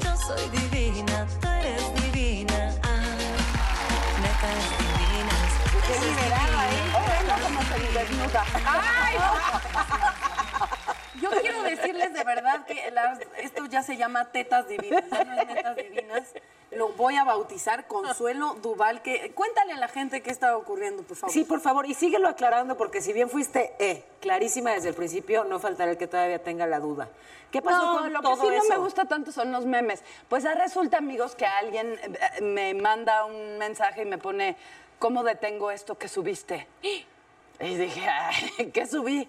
Yo soy divina, tú eres divina. Ah, netas divinas. Qué liberada. Bueno, como se desnuda. ¡Ay! Decirles de verdad que las- esto ya se llama tetas divinas, ya no es netas divinas. Lo voy a bautizar Consuelo Duval. Que, cuéntale a la gente qué está ocurriendo, por favor. Sí, por favor, y síguelo aclarando, porque si bien fuiste eh, clarísima desde el principio, no faltará el que todavía tenga la duda. ¿Qué pasó No, con lo todo que sí eso? no me gusta tanto son los memes. Pues resulta, amigos, que alguien eh, me manda un mensaje y me pone, ¿cómo detengo esto que subiste? Y dije, "Ay, ¿qué subí?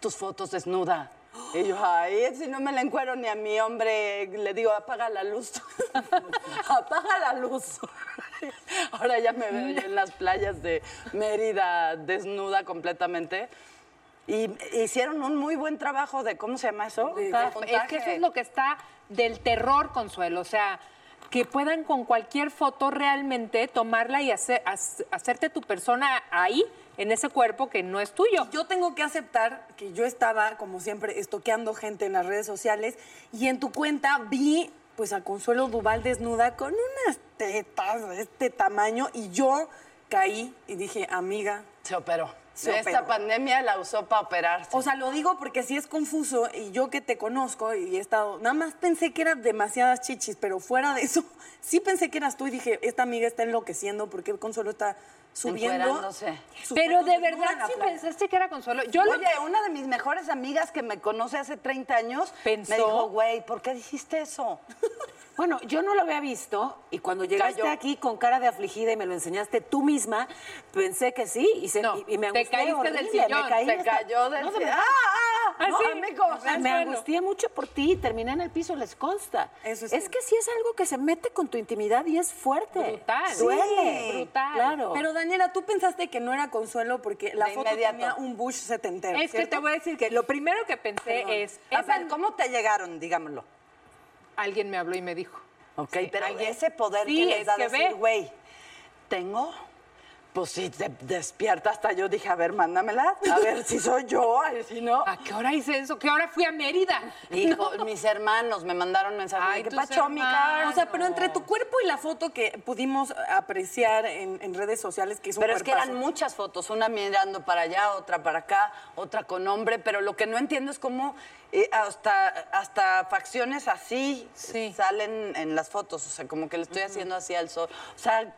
Tus fotos desnuda. Y yo, ay, si no me la encuero ni a mi hombre, le digo, apaga la luz. apaga la luz. Ahora ya me veo yo en las playas de Mérida desnuda completamente. Y hicieron un muy buen trabajo de, ¿cómo se llama eso? De- De Es que eso es lo que está del terror, Consuelo. O sea, que puedan con cualquier foto realmente tomarla y hacer, hac- hacerte tu persona ahí, en ese cuerpo que no es tuyo. Yo tengo que aceptar que yo estaba, como siempre, estoqueando gente en las redes sociales y en tu cuenta vi pues a Consuelo Duval desnuda con unas tetas de este tamaño y yo caí y dije, amiga, Se operó. Se Esta operó. pandemia la usó para operarse. O sea, lo digo porque sí es confuso y yo que te conozco y he estado, nada más pensé que eran demasiadas chichis, pero fuera de eso, sí pensé que eras tú y dije, esta amiga está enloqueciendo porque Consuelo está subiendo. Pero de verdad, sí playa. pensaste que era Consuelo. Yo lo Oye, una de mis mejores amigas que me conoce hace 30 años Pensó. me dijo, güey, ¿por qué dijiste eso? Bueno, yo no lo había visto y cuando llegaste Cayó. aquí con cara de afligida y me lo enseñaste tú misma, pensé que sí y, se, No, y, y me te angustié caíste del sillón, me caí esta- cayó del... No, de ¡Ah, ah! ¿Ah, no, sí? Al Me suelo. angustié mucho por ti terminé en el piso, les consta. Eso es es que sí es algo que se mete con tu intimidad y es fuerte. Brutal. Duele. Sí, brutal. Claro. Pero Daniela, tú pensaste que no era Consuelo porque la De foto inmediato. tenía un Bush setentero. Es que te voy a decir que lo primero que pensé Perdón. es, A esa- ver, ¿cómo te llegaron? Dígamelo. alguien me habló y me dijo. Ok, Sí, pero alguien- ese poder Sí, que les es da que decir, güey, ¿tengo? Pues si te despierta hasta yo dije, a ver, mándamela, a ver si soy yo, si no. ¿A qué hora hice eso? ¿Qué hora fui a Mérida? Hijo, mis hermanos me mandaron mensajes Ay, de que pacho, mi cara. O sea, pero entre tu cuerpo y la foto que pudimos apreciar en, en redes sociales, que es un Pero es que eran muchas fotos, una mirando para allá, otra para acá, otra con hombre, pero lo que no entiendo es cómo eh, hasta, hasta facciones así Sí. salen en las fotos, o sea, como que le estoy haciendo así al sol. O sea,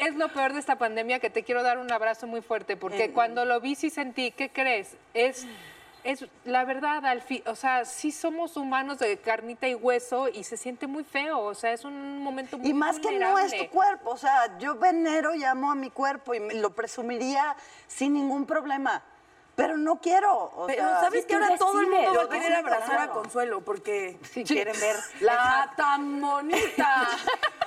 Es lo peor de esta pandemia que te quiero dar un abrazo muy fuerte, porque cuando lo vi sí sentí, ¿qué crees? Es, es la verdad, al fin, o sea, sí somos humanos de carnita y hueso y se siente muy feo, o sea, es un momento muy y más que no es tu cuerpo, o sea, yo venero y amo a mi cuerpo y me- lo presumiría sin ningún problema, pero no quiero. o Pero sea, sabes sí, que ahora todo el mundo va a querer abrazar a. Consuelo porque si quieren ver La tan bonita.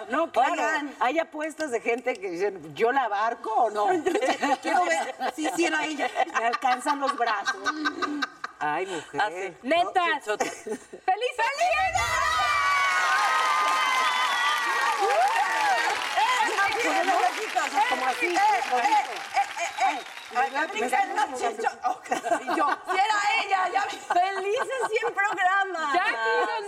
No, claro. Oigan. Hay apuestas de gente que dicen, ¿yo la abarco o no? quiero ver si ella. Me alcanzan los brazos. Ay, mujer. Así. Netas. No, sí, ¡Feliz Y yo, si era ella, ya felices 100 programas. Jackie.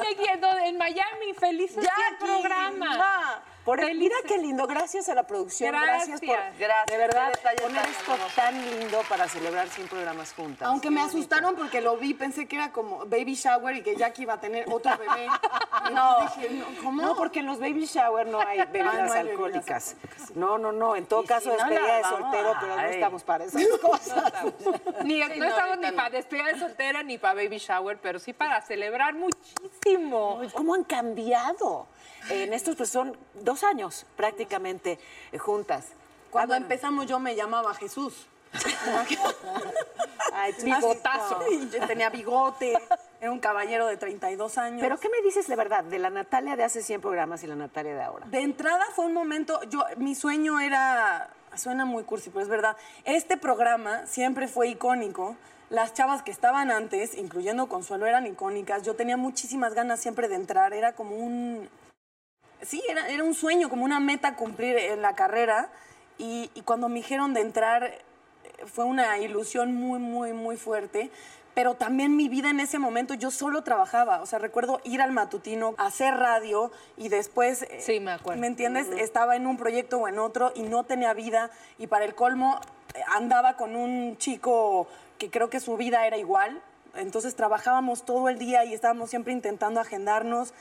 En Miami, felices 100 Jackie, programas. mua. Por el- mira qué lindo, gracias a la producción, gracias, por Gracias. Gracias, de verdad poner tan esto tan lindo para celebrar 100 programas juntas. Aunque me asustaron porque lo vi, pensé que era como baby shower y que Jackie iba a tener otro bebé. No, Dije, no, ¿cómo? No, porque en los baby shower no hay bebidas no hay bebidas alcohólicas. No, no, no. En todo Y caso, si despedida de soltero, pero no estamos para esas cosas. Ni, Sí, no, no, estamos ahorita ni no. para despedida de soltera ni para baby shower, pero sí para celebrar muchísimo. ¿Cómo han cambiado? En estos, pues son dos años prácticamente eh, juntas. Cuando Ah, bueno. empezamos yo me llamaba Jesús. Ay, Bigotazo. yo tenía bigote, era un caballero de 32 años. Pero ¿qué me dices de verdad de la Natalia de hace 100 programas y la Natalia de ahora? De entrada fue un momento, yo, mi sueño era, suena muy cursi, pero es verdad, este programa siempre fue icónico. Las chavas que estaban antes, incluyendo Consuelo, eran icónicas. Yo tenía muchísimas ganas siempre de entrar, era como un, sí, era, era un sueño, como una meta cumplir en la carrera. Y, y cuando me dijeron de entrar, eh, fue una ilusión muy, muy, muy fuerte. Pero también mi vida en ese momento, yo solo trabajaba. O sea, recuerdo ir al matutino, hacer radio y después. eh, Sí, me acuerdo. ¿Me entiendes? Estaba en un proyecto o en otro y no tenía vida. Y para el colmo, eh, andaba con un chico que creo que su vida era igual. Entonces trabajábamos todo el día y estábamos siempre intentando agendarnos.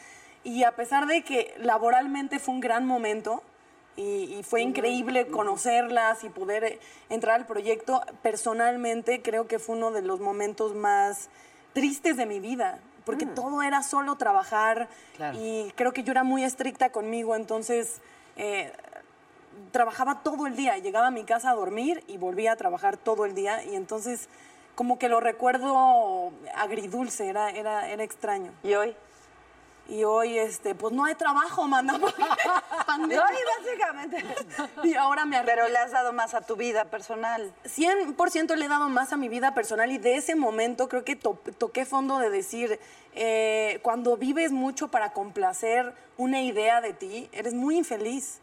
Y a pesar de que laboralmente fue un gran momento y, y fue increíble conocerlas y poder eh, entrar al proyecto, personalmente creo que fue uno de los momentos más tristes de mi vida. Porque todo era solo trabajar Claro. y creo que yo era muy estricta conmigo, entonces eh, trabajaba todo el día, llegaba a mi casa a dormir y volvía a trabajar todo el día y entonces como que lo recuerdo agridulce, era, era, era extraño. ¿Y hoy? Y hoy, este, pues no hay trabajo, manda. pandemia. Hoy, básicamente. Y ahora me Pero arrepiento. le has dado más a tu vida personal. 100% le he dado más a mi vida personal y de ese momento creo que to- toqué fondo de decir, eh, cuando vives mucho para complacer una idea de ti, eres muy infeliz.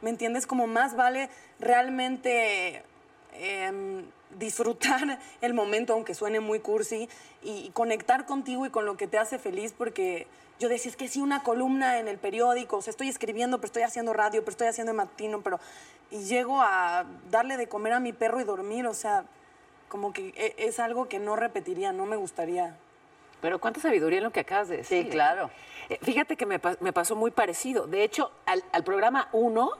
¿Me entiendes? Como más vale realmente em, disfrutar el momento, aunque suene muy cursi, y, y conectar contigo y con lo que te hace feliz, porque yo decía, es que sí, una columna en el periódico, o sea, estoy escribiendo, pero estoy haciendo radio, pero estoy haciendo matino, pero... Y llego a darle de comer a mi perro y dormir, o sea, como que e- es algo que no repetiría, no me gustaría. Pero cuánta sabiduría en lo que acabas de decir. Sí, claro. Eh, Fíjate que me, me pasó muy parecido. De hecho, al, al programa 1,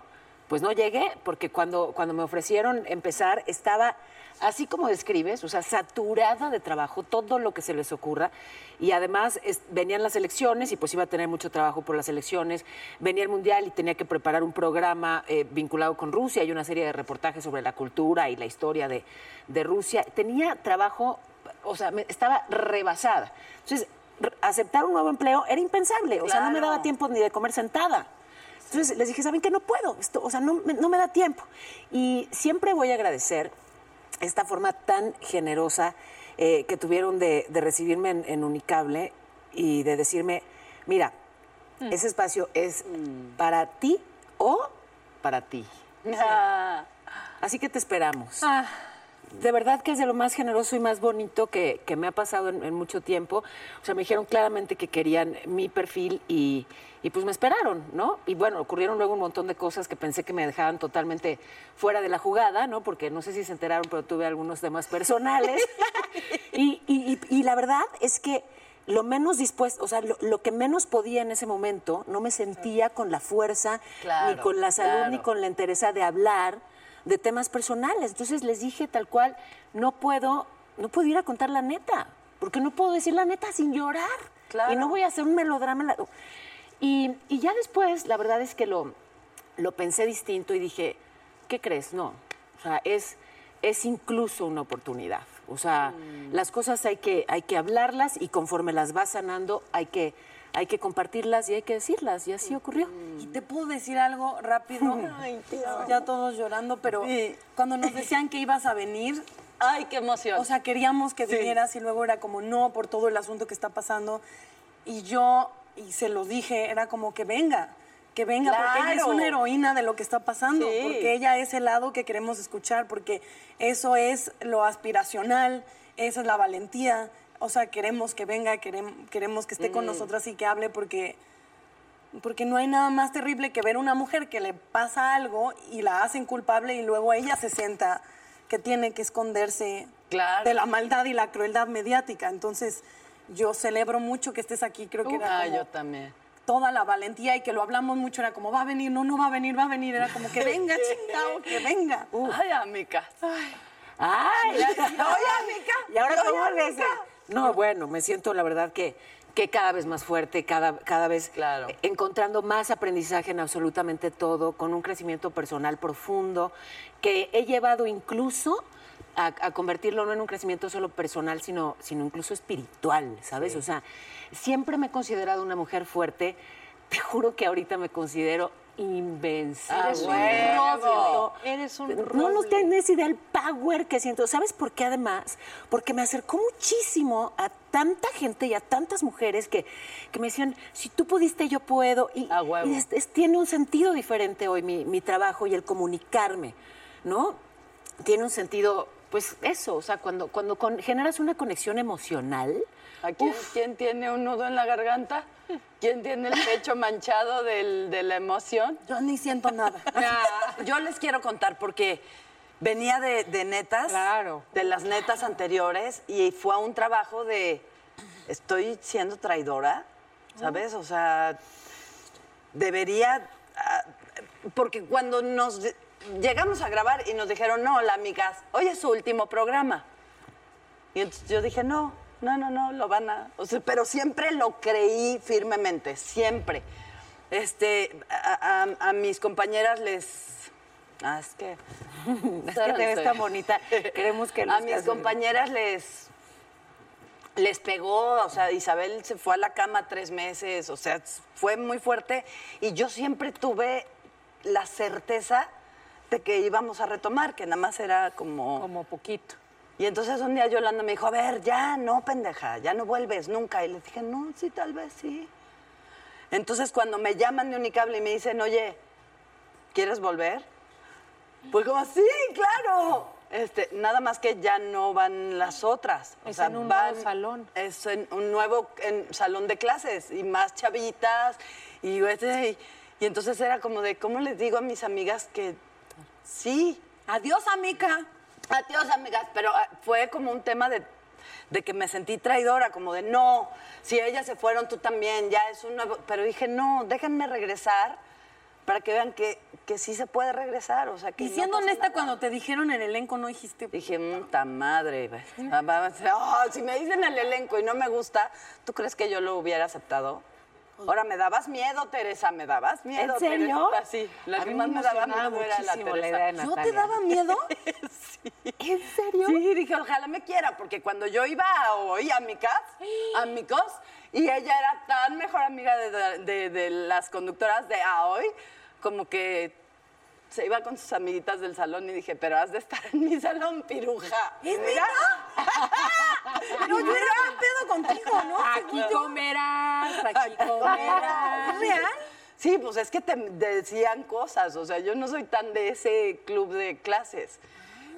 pues no llegué, porque cuando, cuando me ofrecieron empezar, estaba así como describes, o sea, saturada de trabajo, todo lo que se les ocurra. Y además es- venían las elecciones y pues iba a tener mucho trabajo por las elecciones. Venía el Mundial y tenía que preparar un programa eh, vinculado con Rusia y una serie de reportajes sobre la cultura y la historia de, de Rusia. Tenía trabajo, o sea, me- estaba rebasada. Entonces, aceptar un nuevo empleo era impensable, o sea, no me daba tiempo ni de comer sentada. Entonces les dije, ¿saben qué? No puedo, esto, o sea, no, no me da tiempo. Y siempre voy a agradecer esta forma tan generosa eh, que tuvieron de, de recibirme en, en Unicable y de decirme, mira, ese espacio es para ti o para ti. Ah, Así que te esperamos. Ah, De verdad que es de lo más generoso y más bonito que, que me ha pasado en, en mucho tiempo. O sea, me dijeron claramente que querían mi perfil y, y pues me esperaron, ¿no? Y bueno, ocurrieron luego un montón de cosas que pensé que me dejaban totalmente fuera de la jugada, ¿no? Porque no sé si se enteraron, pero tuve algunos temas personales. y, y- y- y la verdad es que lo menos dispuesto, o sea, lo, lo que menos podía en ese momento, no me sentía con la fuerza, ni con la salud, claro. ni con la entereza de hablar de temas personales. Entonces les dije tal cual, no puedo, no puedo ir a contar la neta, porque no puedo decir la neta sin llorar. Claro. Y no voy a hacer un melodrama. Y, y ya después, la verdad es que lo, lo pensé distinto y dije, ¿qué crees? No. O sea, es, es incluso una oportunidad. O sea, las cosas hay que, hay que hablarlas y conforme las vas sanando, hay que, hay que compartirlas y hay que decirlas. Y así ocurrió. Y te puedo decir algo rápido. Ya todos llorando, pero Sí. cuando nos decían que ibas a venir, Ay, qué emoción. o sea, queríamos que vinieras y luego era como no por todo el asunto que está pasando. Y yo, y se lo dije, era como que venga, que venga, porque ella es Claro. una heroína de lo que está pasando, Sí. porque ella es el lado que queremos escuchar, porque eso es lo aspiracional, esa es la valentía. O sea, queremos que venga, queremos, queremos que esté Mm. con nosotras y que hable, porque Porque no hay nada más terrible que ver una mujer que le pasa algo y la hacen culpable y luego ella se sienta que tiene que esconderse Claro. de la maldad y la crueldad mediática. Entonces, yo celebro mucho que estés aquí. Creo que era Ah, como yo también. toda la valentía y que lo hablamos mucho. Era como, va a venir, no, no va a venir, va a venir. Era como, que venga, chingado, que venga. Ay, amiga. ¡Ay! Oye, amiga. ¿Y ahora cómo amiga. No, bueno, me siento la verdad que, que cada vez más fuerte, cada, cada vez Claro. encontrando más aprendizaje en absolutamente todo, con un crecimiento personal profundo, que he llevado incluso a, a convertirlo no en un crecimiento solo personal, sino, sino incluso espiritual, ¿sabes? O sea, siempre me he considerado una mujer fuerte. Te juro que ahorita me considero invencible. Ah, Eres un roble. Eres un No, no tienes idea del power que siento. ¿Sabes por qué además? Porque me acercó muchísimo a tanta gente y a tantas mujeres que, que me decían, si tú pudiste, yo puedo. Y, A huevo. y es- es- tiene un sentido diferente hoy mi, mi trabajo y el comunicarme, ¿no? Tiene un sentido, pues eso, o sea, cuando, cuando con- generas una conexión emocional, ¿A quién, quién tiene un nudo en la garganta? ¿Quién tiene el pecho manchado del- de la emoción? Yo ni siento nada. Yo les quiero contar porque venía de, de netas, Claro. de las netas anteriores, y fue a un trabajo de, estoy siendo traidora, ¿sabes? O sea, debería, ah, porque cuando nos llegamos a grabar y nos dijeron, no, la amigas, hoy es su último programa. Y entonces yo dije, no, no, no, no, lo van a... O sea, pero siempre lo creí firmemente, siempre. Este, a, a- a mis compañeras les... Ah, es que... es que te ves tan bonita. Queremos que A mis compañeras les... Les pegó, o sea, Isabel se fue a la cama tres meses, o sea, fue muy fuerte. Y yo siempre tuve la certeza de que íbamos a retomar, que nada más era como... Como poquito. Y entonces un día Yolanda me dijo, a ver, ya, no, pendeja, ya no vuelves nunca. Y le dije, no, sí, tal vez sí. Entonces cuando me llaman de Unicable y me dicen, oye, ¿quieres volver? Pues como, sí, claro. Este, nada más que ya no van las otras. Es en un nuevo salón. Es en un nuevo en salón de clases y más chavitas. Y, este, y, y entonces era como de, ¿cómo les digo a mis amigas que sí? Adiós, amiga. Adiós, amigas, pero ah, fue como un tema de, de que me sentí traidora, como de no, si ellas se fueron, tú también, ya es un nuevo. Pero dije, no, déjenme regresar para que vean que, que sí se puede regresar. O sea, que Y no siendo honesta, nada. cuando te dijeron el elenco, no dijiste. Dije, puta madre. oh, si me dicen el elenco y no me gusta, ¿tú crees que yo lo hubiera aceptado? Ahora, me dabas miedo, Teresa, me dabas miedo. ¿En serio? Teresita, Sí, la A que mí más me daba miedo era la Teresa. ¿Yo te daba miedo? ¿En serio? Sí, dije, ojalá me quiera, porque cuando yo iba a hoy a mi casa, a mi cos, y ella era tan mejor amiga de, de- de las conductoras de a hoy, como que se iba con sus amiguitas del salón y dije, pero has de estar en mi salón, piruja. ¿Es Mira. Pero yo era un pedo contigo, ¿no? Aquí comerás, aquí comerás. ¿Es real? Sí, pues es que te decían cosas, o sea, yo no soy tan de ese club de clases.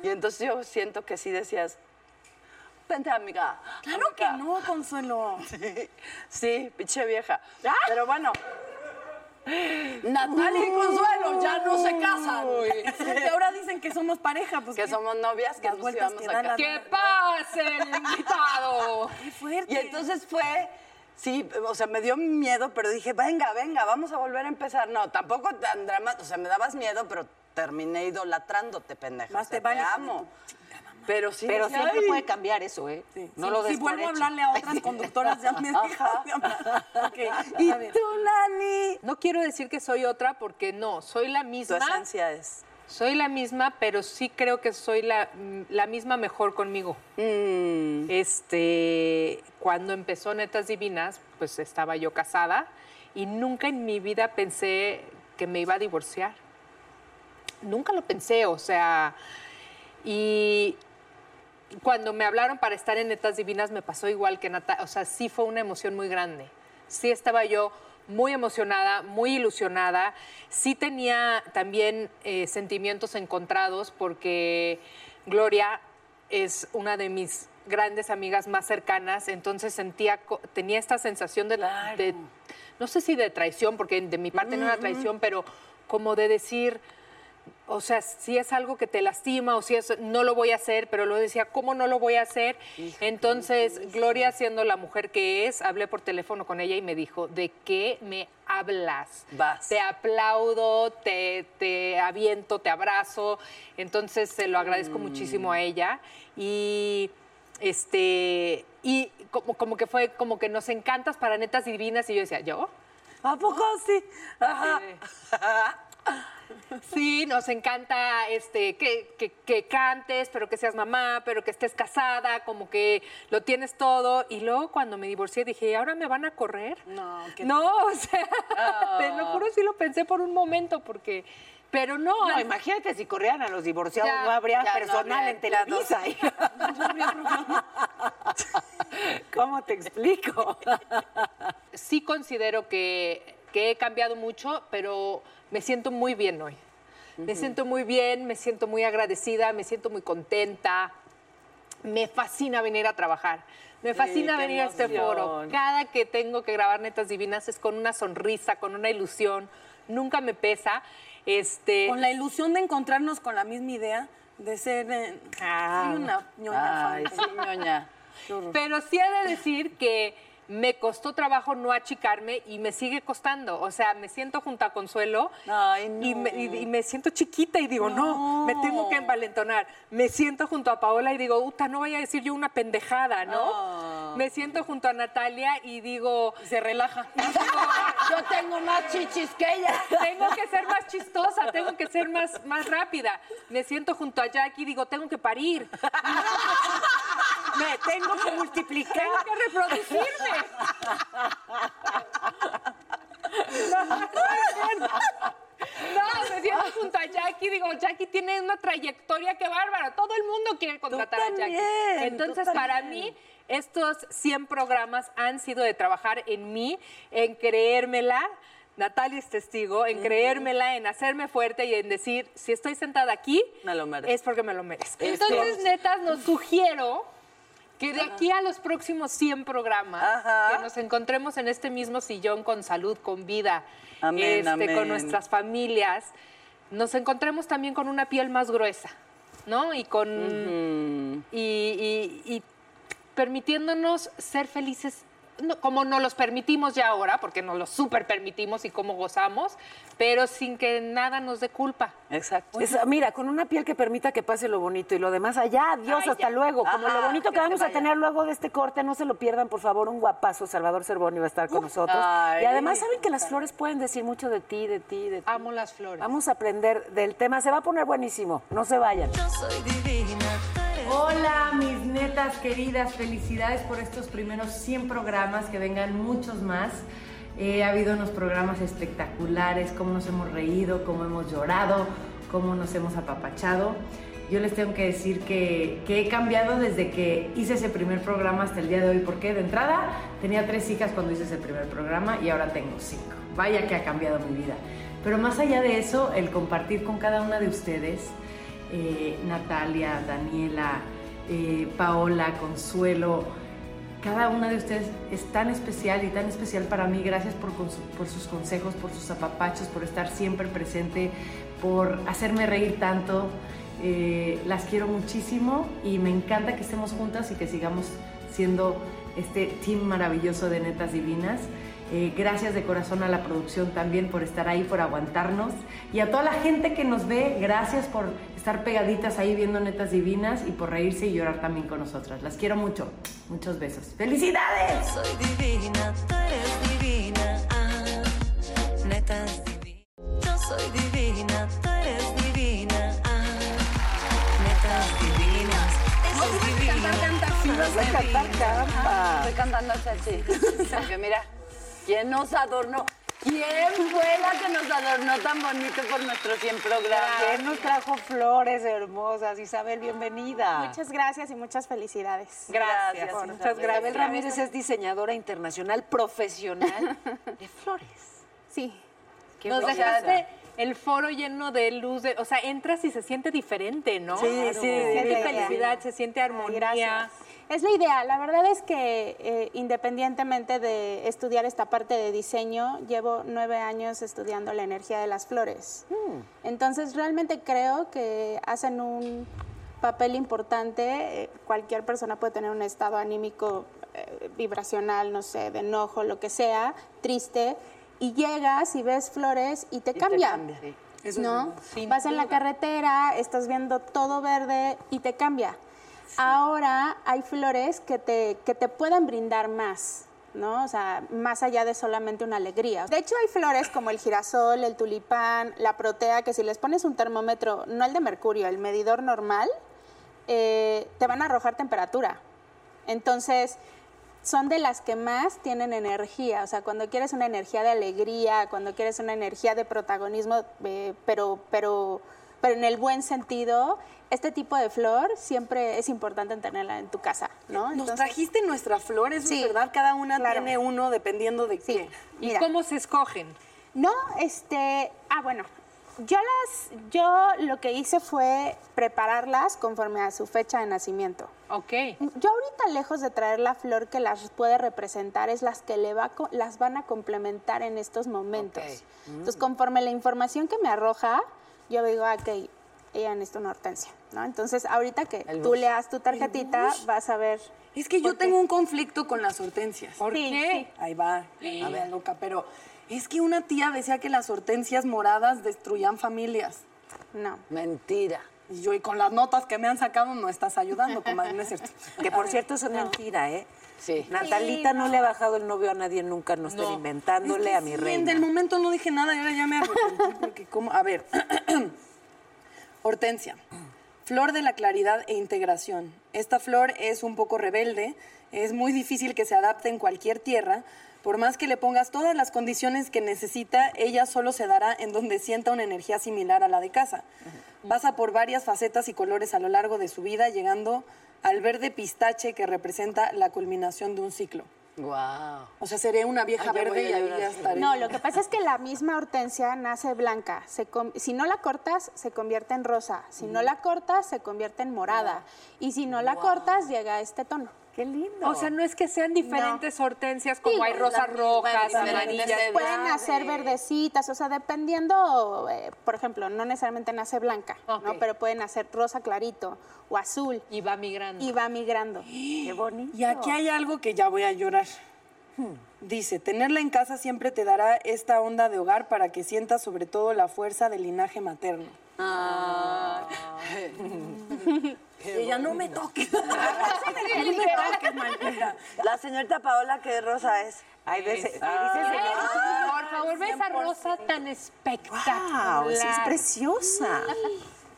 Y entonces yo siento que sí decías, vente amiga. Claro que amiga". no, Consuelo. Sí, sí, pinche vieja. Pero bueno. Natalia y Consuelo ya no se casan. Que ahora dicen que somos pareja, pues. Que somos novias, que Las nos íbamos que a casar. ¡Que pase el invitado! Qué fuerte. Y entonces fue, sí, o sea, me dio miedo, pero dije, venga, venga, vamos a volver a empezar. No, tampoco tan dramático, o sea, me dabas miedo, pero terminé idolatrándote, pendeja. Más o sea, te vale, te amo. Pero sí, Pero siempre "Ay". puede cambiar eso, ¿eh? No Sí, lo si vuelvo a hablarle a otras conductoras, ya me dejas de hablar. Ok, ¿Y tú, Nani? No quiero decir que soy otra porque no, soy la Tu misma. esencia es... Soy la misma, pero sí creo que soy la, la misma mejor conmigo. Mm, Este, cuando empezó Netas Divinas, pues estaba yo casada y nunca en mi vida pensé que me iba a divorciar. Nunca lo pensé, o sea, y cuando me hablaron para estar en Netas Divinas me pasó igual que Natalia, o sea, sí fue una emoción muy grande. Sí estaba yo muy emocionada, muy ilusionada. Sí tenía también eh, sentimientos encontrados porque Gloria es una de mis grandes amigas más cercanas, entonces sentía, tenía esta sensación de, Claro. de, no sé si de traición, porque de mi parte no era traición, pero como de decir, o sea, si es algo que te lastima o si es, no lo voy a hacer, pero lo decía, ¿cómo no lo voy a hacer? Entonces, Gloria, siendo la mujer que es, hablé por teléfono con ella y me dijo, ¿de qué me hablas? Vas. Te aplaudo, te, te aviento, te abrazo. Entonces, se lo agradezco muchísimo a ella. Y este y como, como que fue como que nos encantas para netas divinas y yo decía, ¿yo? ¿A poco sí? Ajá. Sí, nos encanta este, que, que- que cantes, pero que seas mamá, pero que estés casada, como que lo tienes todo. Y luego cuando me divorcié dije, ¿y ahora me van a correr? No, qué- No, o sea, te lo juro, sí lo pensé por un momento, porque... Pero no, No, imagínate si corrieran a los divorciados, Ya, no habría ya no personal habría- en Televisa. ¿Cómo te explico? sí considero que, que he cambiado mucho, pero me siento muy bien hoy. Me siento muy bien, me siento muy agradecida, me siento muy contenta. Me fascina venir a trabajar. Me fascina venir a este foro. Cada que tengo que grabar Netas Divinas es con una sonrisa, con una ilusión. Nunca me pesa. Este, Con la ilusión de encontrarnos con la misma idea de ser. eh, Ah. soy una ñoña Ay, sí, ñoña. Pero sí he de decir que me costó trabajo no achicarme y me sigue costando. O sea, me siento junto a Consuelo Ay, y, no. me, y- y me siento chiquita y digo, no. me tengo que envalentonar. Me siento junto a Paola y digo, uta, no vaya a decir yo una pendejada, ¿no? Me siento junto a Natalia y digo, Se relaja. Yo tengo más chichis que ella. tengo que ser más chistosa, tengo que ser más, más rápida. Me siento junto a Jackie y digo, tengo que parir, Me tengo que multiplicar. tengo que reproducirme. No, me siento junto a Jackie, digo, Jackie tiene una trayectoria que bárbara, todo el mundo quiere contratar a Jackie. Entonces, tú para mí, estos 100 programas han sido de trabajar en mí, en creérmela. Natalia es testigo, en creérmela, en hacerme fuerte y en decir, si estoy sentada aquí, Me lo merezco. es porque me lo merezco. Es Entonces, netas, nos sugiero que de aquí a los próximos 100 programas, Ajá. que nos encontremos en este mismo sillón con salud, con vida, Amén, este, amén. con nuestras familias, nos encontremos también con una piel más gruesa, ¿no? Y con y, y- y permitiéndonos ser felices. No, como nos los permitimos ya ahora, porque nos los súper permitimos y cómo gozamos, pero sin que nada nos dé culpa. Exacto. Es- mira, con una piel que permita que pase lo bonito y lo demás allá, adiós, Ay, hasta ya. luego. Como lo bonito que, vamos a tener luego de este corte, no se lo pierdan, por favor, un guapazo, Salvador Cervoni va a estar con nosotros. ay. y además saben que las flores pueden decir mucho de ti, de ti, de ti. Amo las flores. Vamos a aprender del tema, se va a poner buenísimo, no se vayan. Yo soy divina, Hola, mis netas queridas, felicidades por estos primeros 100 programas, que vengan muchos más. Eh, ha habido unos programas espectaculares, cómo nos hemos reído, cómo hemos llorado, cómo nos hemos apapachado. Yo les tengo que decir que, que he cambiado desde que hice ese primer programa hasta el día de hoy, porque de entrada tenía tres hijas cuando hice ese primer programa y ahora tengo cinco. Vaya que ha cambiado mi vida. Pero más allá de eso, el compartir con cada una de ustedes, eh, Natalia, Daniela, eh, Paola, Consuelo, cada una de ustedes es tan especial y tan especial para mí. Gracias por, sus consejos, por sus apapachos, por estar siempre presente, por hacerme reír tanto. Eh, las quiero muchísimo y me encanta que estemos juntas y que sigamos siendo este team maravilloso de Netas Divinas. Eh, gracias de corazón a la producción también por estar ahí, por aguantarnos. Y a toda la gente que nos ve, gracias por estar pegaditas ahí viendo Netas Divinas y por reírse y llorar también con nosotras. Las quiero mucho. Muchos besos. ¡Felicidades! soy divina, tú eres divina. Ah, neta es divina. Yo soy divina, tú eres divina. Ah, neta es divina. Eso es divina. Si vas a cantar, canta. Estoy cantando así. Porque mira, ¿quién nos adornó? ¿Quién fue la que nos adornó tan bonito por nuestros 100 programas? ¿Quién nos trajo flores hermosas? Isabel, bienvenida. Muchas gracias y muchas felicidades. Gracias, Muchas Isabel. gracias. Isabel Ramírez es diseñadora internacional profesional de flores. Sí. Qué Nos dejaste el foro lleno de luz, de- o sea, entras y se siente diferente, ¿no? Sí, sí, Se siente felicidad, se siente armonía. gracias. Es la idea. La verdad es que eh, independientemente de estudiar esta parte de diseño, llevo nueve años estudiando la energía de las flores. Entonces realmente creo que hacen un papel importante. Eh, cualquier persona puede tener un estado anímico eh, vibracional, no sé, de enojo, lo que sea, triste, y llegas y ves flores y te cambia. cambia. Sí. Eso es ¿no? Vas en la carretera, estás viendo todo verde y te cambia. Ahora hay flores que te, que te pueden brindar más, ¿no? O sea, más allá de solamente una alegría. De hecho, hay flores como el girasol, el tulipán, la protea, que si les pones un termómetro, no el de mercurio, el medidor normal, eh, te van a arrojar temperatura. Entonces, son de las que más tienen energía. O sea, cuando quieres una energía de alegría, cuando quieres una energía de protagonismo, eh, pero, pero, pero en el buen sentido, este tipo de flor siempre es importante tenerla en tu casa, ¿no? Nos Entonces, trajiste nuestra flor, eso Sí, es verdad. Cada una claro. tiene uno dependiendo de Sí. qué. ¿Y Mira. cómo se escogen? No, este, ah, bueno, yo las, yo lo que hice fue prepararlas conforme a su fecha de nacimiento. Ok. Yo ahorita lejos de traer la flor que las puede representar es las que le va a co- las van a complementar en estos momentos. Entonces, conforme la información que me arroja, yo digo, ah, ok, ella necesita una hortensia, ¿no? Entonces, ahorita que tú leas tu tarjetita, vas a ver. Es que yo qué. tengo un conflicto con las hortensias. ¿Por Sí, qué? Ahí va, a ver, loca, pero es que una tía decía que las hortensias moradas destruían familias. No. Mentira. Y yo, y con las notas que me han sacado, no estás ayudando, comadre, no es cierto. Que por cierto eso es mentira, ¿eh? Sí. Natalita no. le ha bajado el novio a nadie nunca, no No. inventándole Es que a mi sí, reina. Del momento no dije nada y ahora ya me arrepentí porque como... A ver, Hortensia, flor de la claridad e integración. Esta flor es un poco rebelde, es muy difícil que se adapte en cualquier tierra. Por más que le pongas todas las condiciones que necesita, ella solo se dará en donde sienta una energía similar a la de casa. Pasa por varias facetas y colores a lo largo de su vida, llegando al verde pistache que representa la culminación de un ciclo. Wow. O sea, seré una vieja Ay, verde y ahí ya estaré. No, lo que pasa es que la misma hortensia nace blanca. Se si no la cortas, se convierte en rosa. Si no la cortas, se convierte en morada. Y si no la cortas, llega a este tono. Qué lindo. O sea, no es que sean diferentes hortensias como Sí, hay rosas rojas, amarillas. Pueden nacer verdecitas, o sea, dependiendo, eh, por ejemplo, no necesariamente nace blanca. ¿no? Pero puede nacer rosa clarito o azul Y va migrando. y va migrando. Qué bonito. Y aquí hay algo que ya voy a llorar. Dice, tenerla en casa siempre te dará esta onda de hogar para que sientas sobre todo la fuerza del linaje materno. Y no me toques. no me toques, maldita. La señorita Paola, ¿qué rosa es? Ay, ese- Ah. Por favor, ve esa rosa tan espectacular. Wow, sí es preciosa.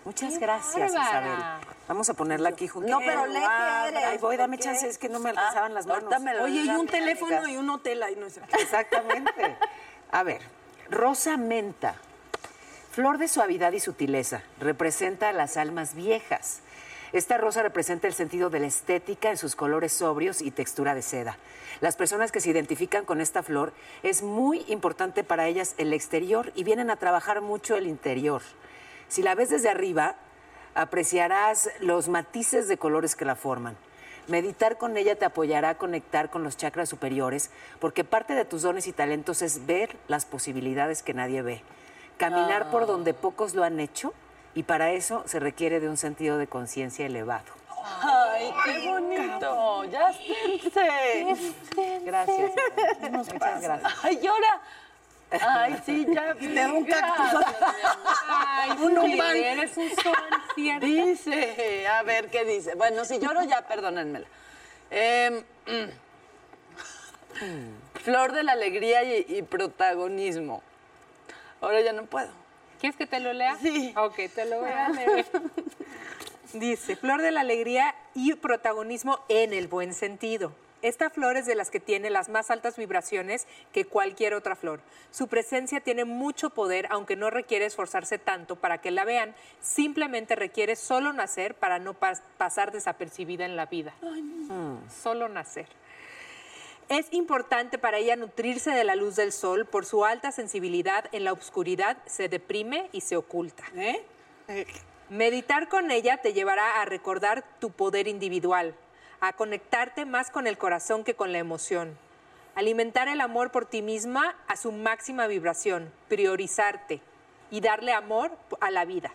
Muchas Qué gracias, bárbara. Isabel. Vamos a ponerla aquí junto. No, pero lee qué Guau, eres, Ay, voy, dame chance, es que no me alcanzaban las manos. Oye, y un teléfono y un hotel ahí, no es Exactamente. A ver, rosa menta. Flor de suavidad y sutileza. Representa a las almas viejas. Esta rosa representa el sentido de la estética en sus colores sobrios y textura de seda. Las personas que se identifican con esta flor es muy importante para ellas el exterior y vienen a trabajar mucho el interior. Si la ves desde arriba, apreciarás los matices de colores que la forman. Meditar con ella te apoyará a conectar con los chakras superiores, porque parte de tus dones y talentos es ver las posibilidades que nadie ve. Caminar por donde pocos lo han hecho, y para eso se requiere de un sentido de conciencia elevado. Ay, qué bonito. Ya esténse. Gracias. Muchas gracias. Ay, llora. Ay, sí, ya. te da un cactus. Ay, sí, más. eres un sol cierto. Dice, a ver qué dice. Bueno, si lloro ya, perdónenmela. Em, mm. Flor de la alegría y, y protagonismo. Ahora ya no puedo. ¿Quieres que te lo lea? Sí. Ok, te lo voy a leer. Dice, flor de la alegría y protagonismo en el buen sentido. Esta flor es de las que tiene las más altas vibraciones que cualquier otra flor. Su presencia tiene mucho poder, aunque no requiere esforzarse tanto para que la vean. Simplemente requiere solo nacer para no pas- pasar desapercibida en la vida. Solo nacer. Es importante para ella nutrirse de la luz del sol. Por su alta sensibilidad en la oscuridad se deprime y se oculta. ¿Eh? Meditar con ella te llevará a recordar tu poder individual, a conectarte más con el corazón que con la emoción, alimentar el amor por ti misma a su máxima vibración, priorizarte y darle amor a la vida,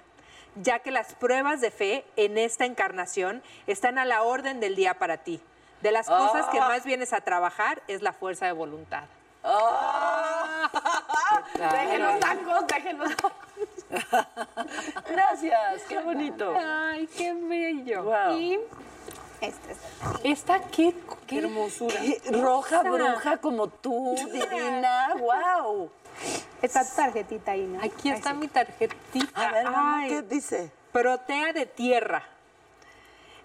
ya que las pruebas de fe en esta encarnación están a la orden del día para ti. De las cosas que Ah. más vienes a trabajar es la fuerza de voluntad. Dejen los tacos, dejen los Gracias, qué bonito. Ay, qué bello. Wow. Y Este es esta, qué, qué hermosura. roja bruja como tú, divina. Wow. Está tu tarjetita ahí, ¿no? Aquí está mi tarjetita. A ver, mamá, ¿qué dice? Protea de tierra.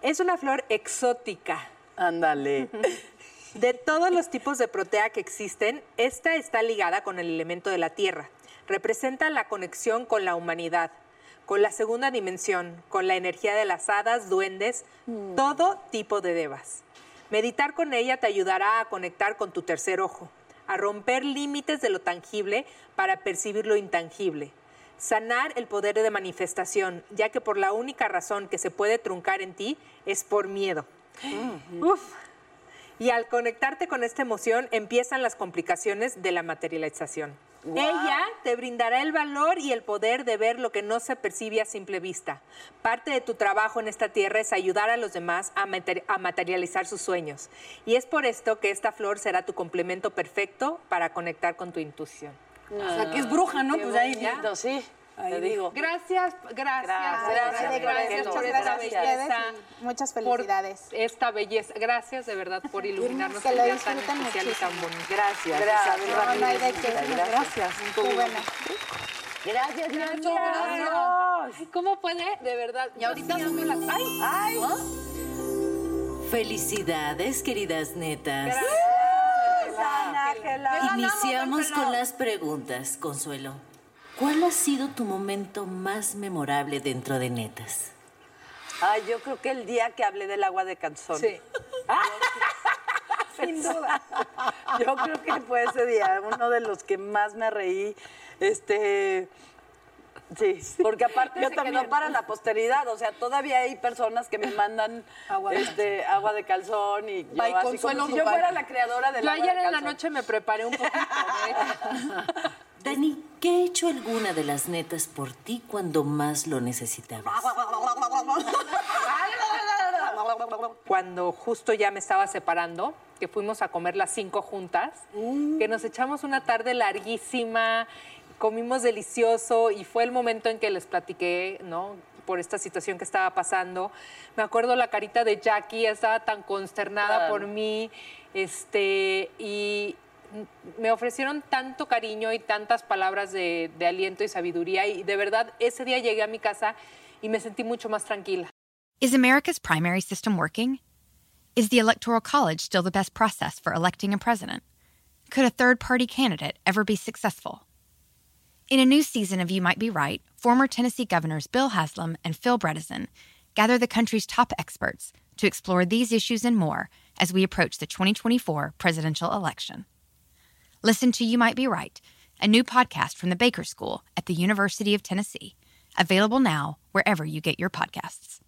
Es una flor exótica. Ándale. De todos los tipos de protea que existen, esta está ligada con el elemento de la tierra. Representa la conexión con la humanidad, con la segunda dimensión, con la energía de las hadas, duendes, todo tipo de devas. Meditar con ella te ayudará a conectar con tu tercer ojo, a romper límites de lo tangible para percibir lo intangible. Sanar el poder de manifestación, ya que por la única razón que se puede truncar en ti es por miedo. Uf. Y al conectarte con esta emoción empiezan las complicaciones de la materialización. Ella te brindará el valor y el poder de ver lo que no se percibe a simple vista. Parte de tu trabajo en esta tierra es ayudar a los demás a, mater- a materializar sus sueños. Y es por esto que esta flor será tu complemento perfecto para conectar con tu intuición. O sea, que es bruja, ¿no? Pues ahí bonita. lindo, Te digo. Gracias, gracias, Gracias, gracias, gracias, gracias por gracias. esta belleza. muchas por felicidades. esta belleza. Gracias de verdad por iluminarnos Que lo día tan disfruten especial y tan bonito. Gracias. Gracias. No, no hay de Ramírez, qué. Gracias. Gracias. Qué bueno. Gracias, Gracias. Ay, ¿Cómo puede? De verdad. Y ahorita somos las. ¡Ay! Ay. Felicidades, queridas netas. Ana, Ángela. Iniciamos con las preguntas, Consuelo. ¿Cuál ha sido tu momento más memorable dentro de netas? Ay, yo creo que el día que hablé del agua de calzón. Sí. Sin duda. Yo creo que fue ese día, uno de los que más me reí. Este. Sí, porque aparte se quedó para la posteridad. O sea, todavía hay personas que me mandan Agua de este, agua de calzón y yo Ay, así Consuelo como si yo fuera la creadora del Yo agua ayer de en la noche me preparé un poquito. ¿eh? Dani, ¿qué ha hecho alguna de las netas por ti cuando más lo necesitabas? Cuando justo ya me estaba separando, que fuimos a comer las cinco juntas, que nos echamos una tarde larguísima, comimos delicioso y fue el momento en que les platiqué, ¿no? Por esta situación que estaba pasando. Me acuerdo la carita de Jackie, estaba tan consternada Claro. por mí, este, y me ofrecieron tanto cariño y tantas palabras de, de aliento y sabiduría y de verdad ese día llegué a mi casa y me sentí mucho más tranquila. Is America's primary system working? Is the Electoral College still the best process for electing a president? Could a third party candidate ever be successful? In a new season of You Might Be Right, former Tennessee governors Bill Haslam and Phil Bredesen gather the country's top experts to explore these issues and more as we approach the 2024 presidential election. Listen to You Might Be Right, a new podcast from the Baker School at the University of Tennessee, available now wherever you get your podcasts.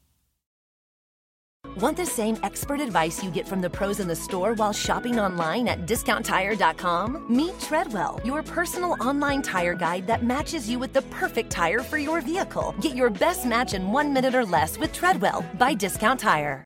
Want the same expert advice you get from the pros in the store while shopping online at discounttire.com? Meet Treadwell, your personal online tire guide that matches you with the perfect tire for your vehicle. Get your best match in one minute or less with Treadwell by Discount Tire.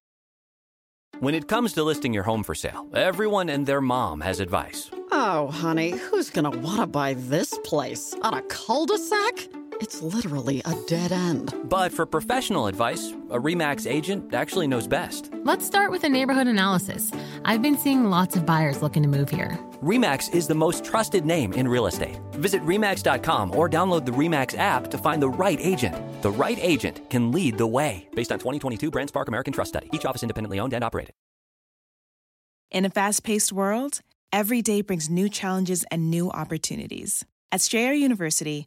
When it comes to listing your home for sale, everyone and their mom has advice. Oh, honey, who's gonna want to buy this place? On a cul de sac? It's literally a dead end. But for professional advice, a REMAX agent actually knows best. Let's start with a neighborhood analysis. I've been seeing lots of buyers looking to move here. REMAX is the most trusted name in real estate. Visit REMAX.com or download the REMAX app to find the right agent. The right agent can lead the way. Based on 2022 Brand Spark American Trust Study, each office independently owned and operated. In a fast paced world, every day brings new challenges and new opportunities. At Strayer University,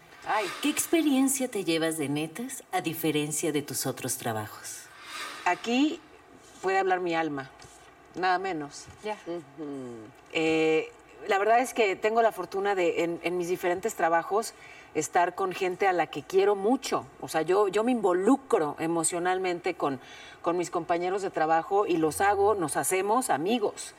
¿qué experiencia te llevas de netas a diferencia de tus otros trabajos? Aquí puede hablar mi alma, nada menos. Ya. Eh, la verdad es que tengo la fortuna de, en, en mis diferentes trabajos, estar con gente a la que quiero mucho. O sea, yo, yo me involucro emocionalmente con, con mis compañeros de trabajo y los hago, nos hacemos amigos.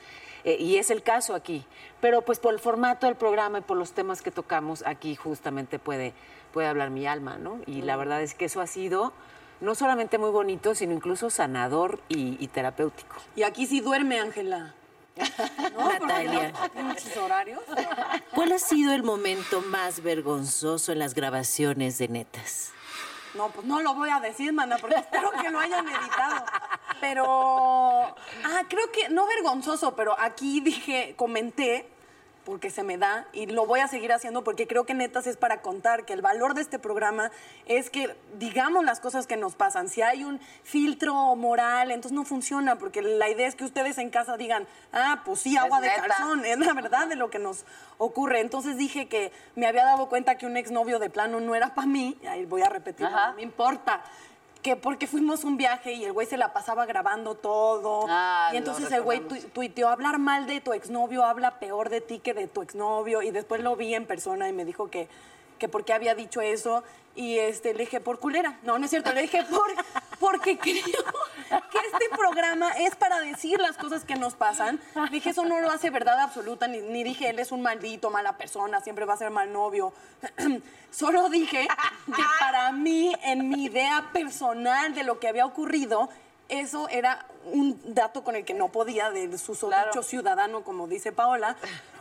Eh, y es el caso aquí. Pero pues por el formato del programa y por los temas que tocamos, aquí justamente puede, puede hablar mi alma, ¿no? Y la verdad es que eso ha sido no solamente muy bonito, sino incluso sanador y, y terapéutico. Y aquí sí duerme, Ángela. ¿No? Natalia. pinches horarios. ¿Cuál ha sido el momento más vergonzoso en las grabaciones de netas? No, pues no lo voy a decir, mana, porque espero que lo hayan editado. Pero, ah, creo que, no vergonzoso, pero aquí dije, comenté, porque se me da, y lo voy a seguir haciendo porque creo que netas es para contar que el valor de este programa es que digamos las cosas que nos pasan. Si hay un filtro moral, entonces no funciona, porque la idea es que ustedes en casa digan, ah, pues sí, agua Es de neta. calzón, es la verdad de lo que nos ocurre. Entonces dije que me había dado cuenta que un exnovio de plano no era para mí, ahí voy a repetir, no me importa. Que porque fuimos un viaje y el güey se la pasaba grabando todo. Ah, y entonces el güey tu- tuiteó, hablar mal de tu exnovio habla peor de ti que de tu exnovio. Y después lo vi en persona y me dijo que, que por qué había dicho eso. Y este, le dije, por culera. No, no es cierto. Le dije, por, porque creo que este programa es para decir las cosas que nos pasan. Dije, eso no lo hace verdad absoluta. Ni, ni dije, él es un maldito, mala persona, siempre va a ser mal novio. Solo dije que para mí, en mi idea personal de lo que había ocurrido, eso era un dato con el que no podía, de su dicho ciudadano, como dice Paola.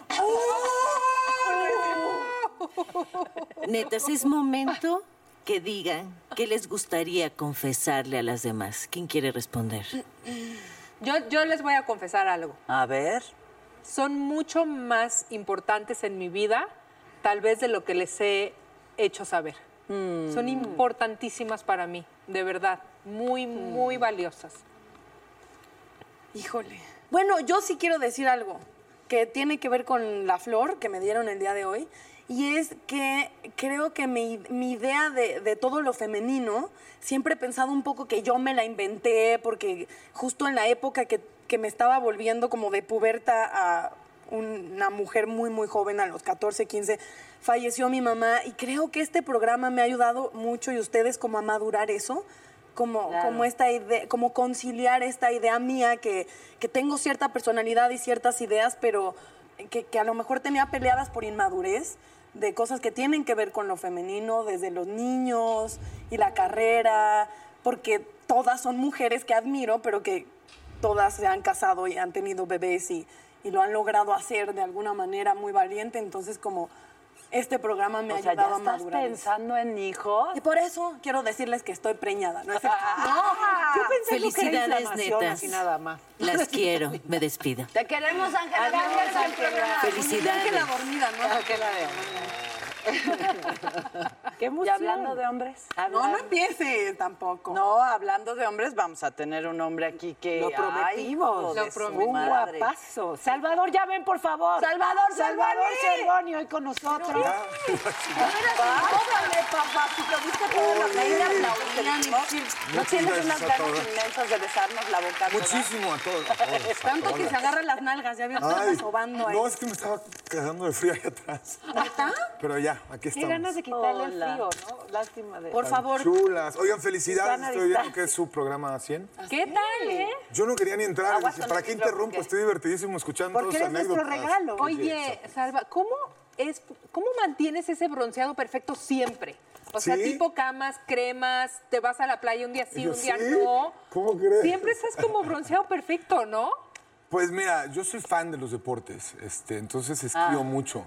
Netas, es momento que digan qué les gustaría confesarle a las demás. ¿Quién quiere responder? Yo, yo les voy a confesar algo. A ver. Son mucho más importantes en mi vida, tal vez de lo que les he hecho saber. Mm. Son importantísimas para mí, de verdad. Muy, muy valiosas. Híjole. Bueno, yo sí quiero decir algo que tiene que ver con la flor que me dieron el día de hoy. Y es que creo que mi, mi idea de, de todo lo femenino, siempre he pensado un poco que yo me la inventé, porque justo en la época que, que me estaba volviendo como de puberta a una mujer muy, muy joven, a los 14, 15, falleció mi mamá. Y creo que este programa me ha ayudado mucho y ustedes como a madurar eso como, Claro. como esta idea, como conciliar esta idea mía que, que tengo cierta personalidad y ciertas ideas, pero que, que a lo mejor tenía peleadas por inmadurez, de cosas que tienen que ver con lo femenino, desde los niños y la carrera, porque todas son mujeres que admiro, pero que todas se han casado y han tenido bebés y, y lo han logrado hacer de alguna manera muy valiente, entonces como este programa me O ha sea, ayudado ¿ya a estás madurar. pensando en hijos? Y por eso quiero decirles que estoy preñada, ¿no es? Ah, yo pensé que Felicidades, inflamación, netas. así nada más. Las quiero. Me despido. Te queremos, Ángela. Ángela. Felicidades. Ángela dormida, ¿no? Ángela Qué Y hablando de hombres. No, no empieces tampoco. No, hablando de hombres, vamos a tener un hombre aquí que. Lo ay, prometimos. de Lo prometimos. Un madre. guapazo. Salvador, ya ven, por favor. Salvador, Salvador Cervoni. Hoy con nosotros. Órale, papá, si te viste toda la aplaudían. ¿No tienes unas ganas inmensas de besarnos la boca? Muchísimo a todos. a todos, a Tanto que se agarra las nalgas, ya vio, Ay, está sobando ahí. no, es que me estaba cagando de frío ahí atrás. Pero ya, aquí Qué estamos. ganas de quitarle el frío, ¿no? Lástima de... Por favor. Chulas. Oigan, felicidades. Estoy viendo que es su programa 100. ¿Qué tal, eh? Yo no quería ni entrar. Aguas Dije, con ¿para qué interrumpo? ¿qué? Estoy divertidísimo escuchando Porque eres nuestro anécdotas. regalo. Sí, Oye. Salva, ¿cómo, es, ¿cómo mantienes ese bronceado perfecto siempre? O sea, ¿Sí? tipo camas, cremas, te vas a la playa un día sí, Yo, un día ¿sí? no. ¿Cómo crees? Siempre estás como bronceado perfecto, ¿no? Pues mira, yo soy fan de los deportes, este, entonces esquío Ah. mucho.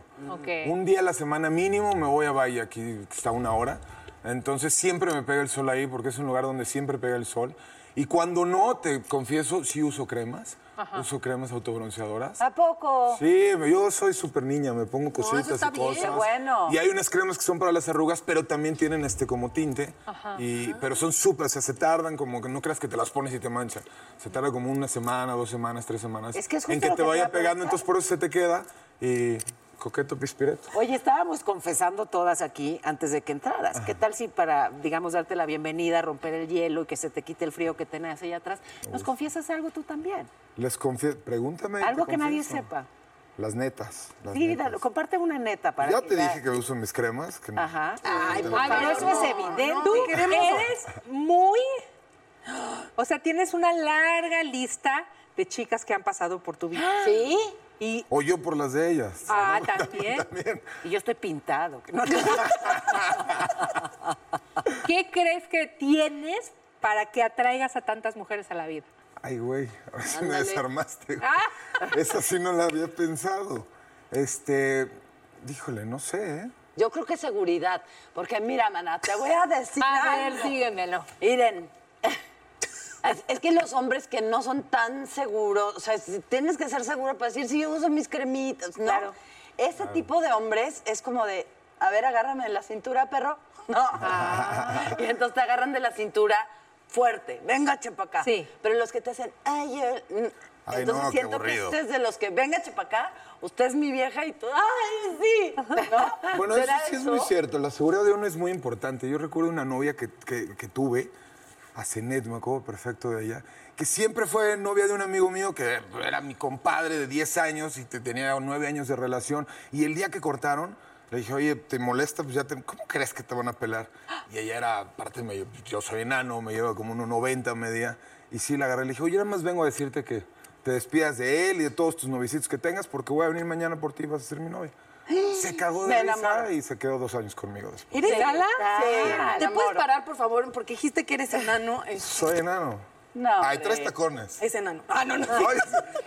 Un día a la semana mínimo me voy a Bahía, aquí está una hora. Entonces siempre me pega el sol ahí porque es un lugar donde siempre pega el sol. Y cuando no, te confieso, sí uso cremas. Ajá. Uso cremas autobronceadoras. ¿A poco? Sí, yo soy súper niña, me pongo cositas está y bien. cosas. Qué bueno. Y hay unas cremas que son para las arrugas, pero también tienen este como tinte. Ajá. Y, pero son súper, o sea, se tardan como que no creas que te las pones y te manchan. Se tarda como una semana, dos semanas, tres semanas. Es que es en justo que lo te que te vaya pegando, entonces por eso se te queda. Y coqueto pispireto. Oye, estábamos confesando todas aquí antes de que entraras. ¿Qué tal si para, digamos, darte la bienvenida, romper el hielo y que se te quite el frío que tenés allá atrás, nos confiesas algo tú también? Les confieso, pregúntame. Algo que nadie sepa. Las netas. las Sí, netas. dale, comparte una neta para Ya que te dije que uso mis cremas. que no- Ajá. Ay, Te por favor, eso es no, evidente. no, Tú eres muy... O sea, tienes una larga lista de chicas que han pasado por tu vida. ¿Sí? Y... O yo por las de ellas. Ah, también. Y yo estoy pintado. No, ¿Qué crees que tienes para que atraigas a tantas mujeres a la vida? Ay, güey, ahora sí me Ándale. desarmaste. güey. Ah. Esa sí no la había pensado. Este, díjole, no sé, ¿eh? Yo creo que seguridad, porque mira, mana, te voy a decir A ver, algo. dígamelo. Miren, es, es que los hombres que no son tan seguros, o sea, si tienes que ser seguro para decir, sí, yo uso mis cremitas, ¿no? Claro. Ese Claro. tipo de hombres es como de, a ver, agárrame de la cintura, perro. No. Ah. Y entonces te agarran de la cintura fuerte. Venga, chepa acá. Sí. Pero los que te hacen, ay, yo... mm", Ay, entonces no, qué siento que usted es de los que, venga, chepa acá, usted es mi vieja y tú, ay, sí. ¿No? Bueno, eso ¿Será sí es muy cierto. La seguridad de uno es muy importante. Yo recuerdo una novia que, que- que tuve, a Zenet, me acuerdo perfecto de ella, que siempre fue novia de un amigo mío que era mi compadre de 10 años y te- tenía 9 años de relación. Y el día que cortaron, le dije, oye, ¿te molesta? Pues ya te- ¿Cómo crees que te van a pelar? Y ella era, aparte, me- yo soy enano, me lleva como unos 90 media. Y sí, la agarré. Le dije, oye, nada más vengo a decirte que te despidas de él y de todos tus novicitos que tengas porque voy a venir mañana por ti y vas a ser mi novia. Se cagó Me de enamoro. risa y se quedó dos años conmigo después. ¿Eres Sí, gala? sí, ¿Te puedes parar, por favor? Porque dijiste que eres enano. Es, Soy enano. No, Ay, hombre. tres tacones. es enano. Ah, no, no. Ay,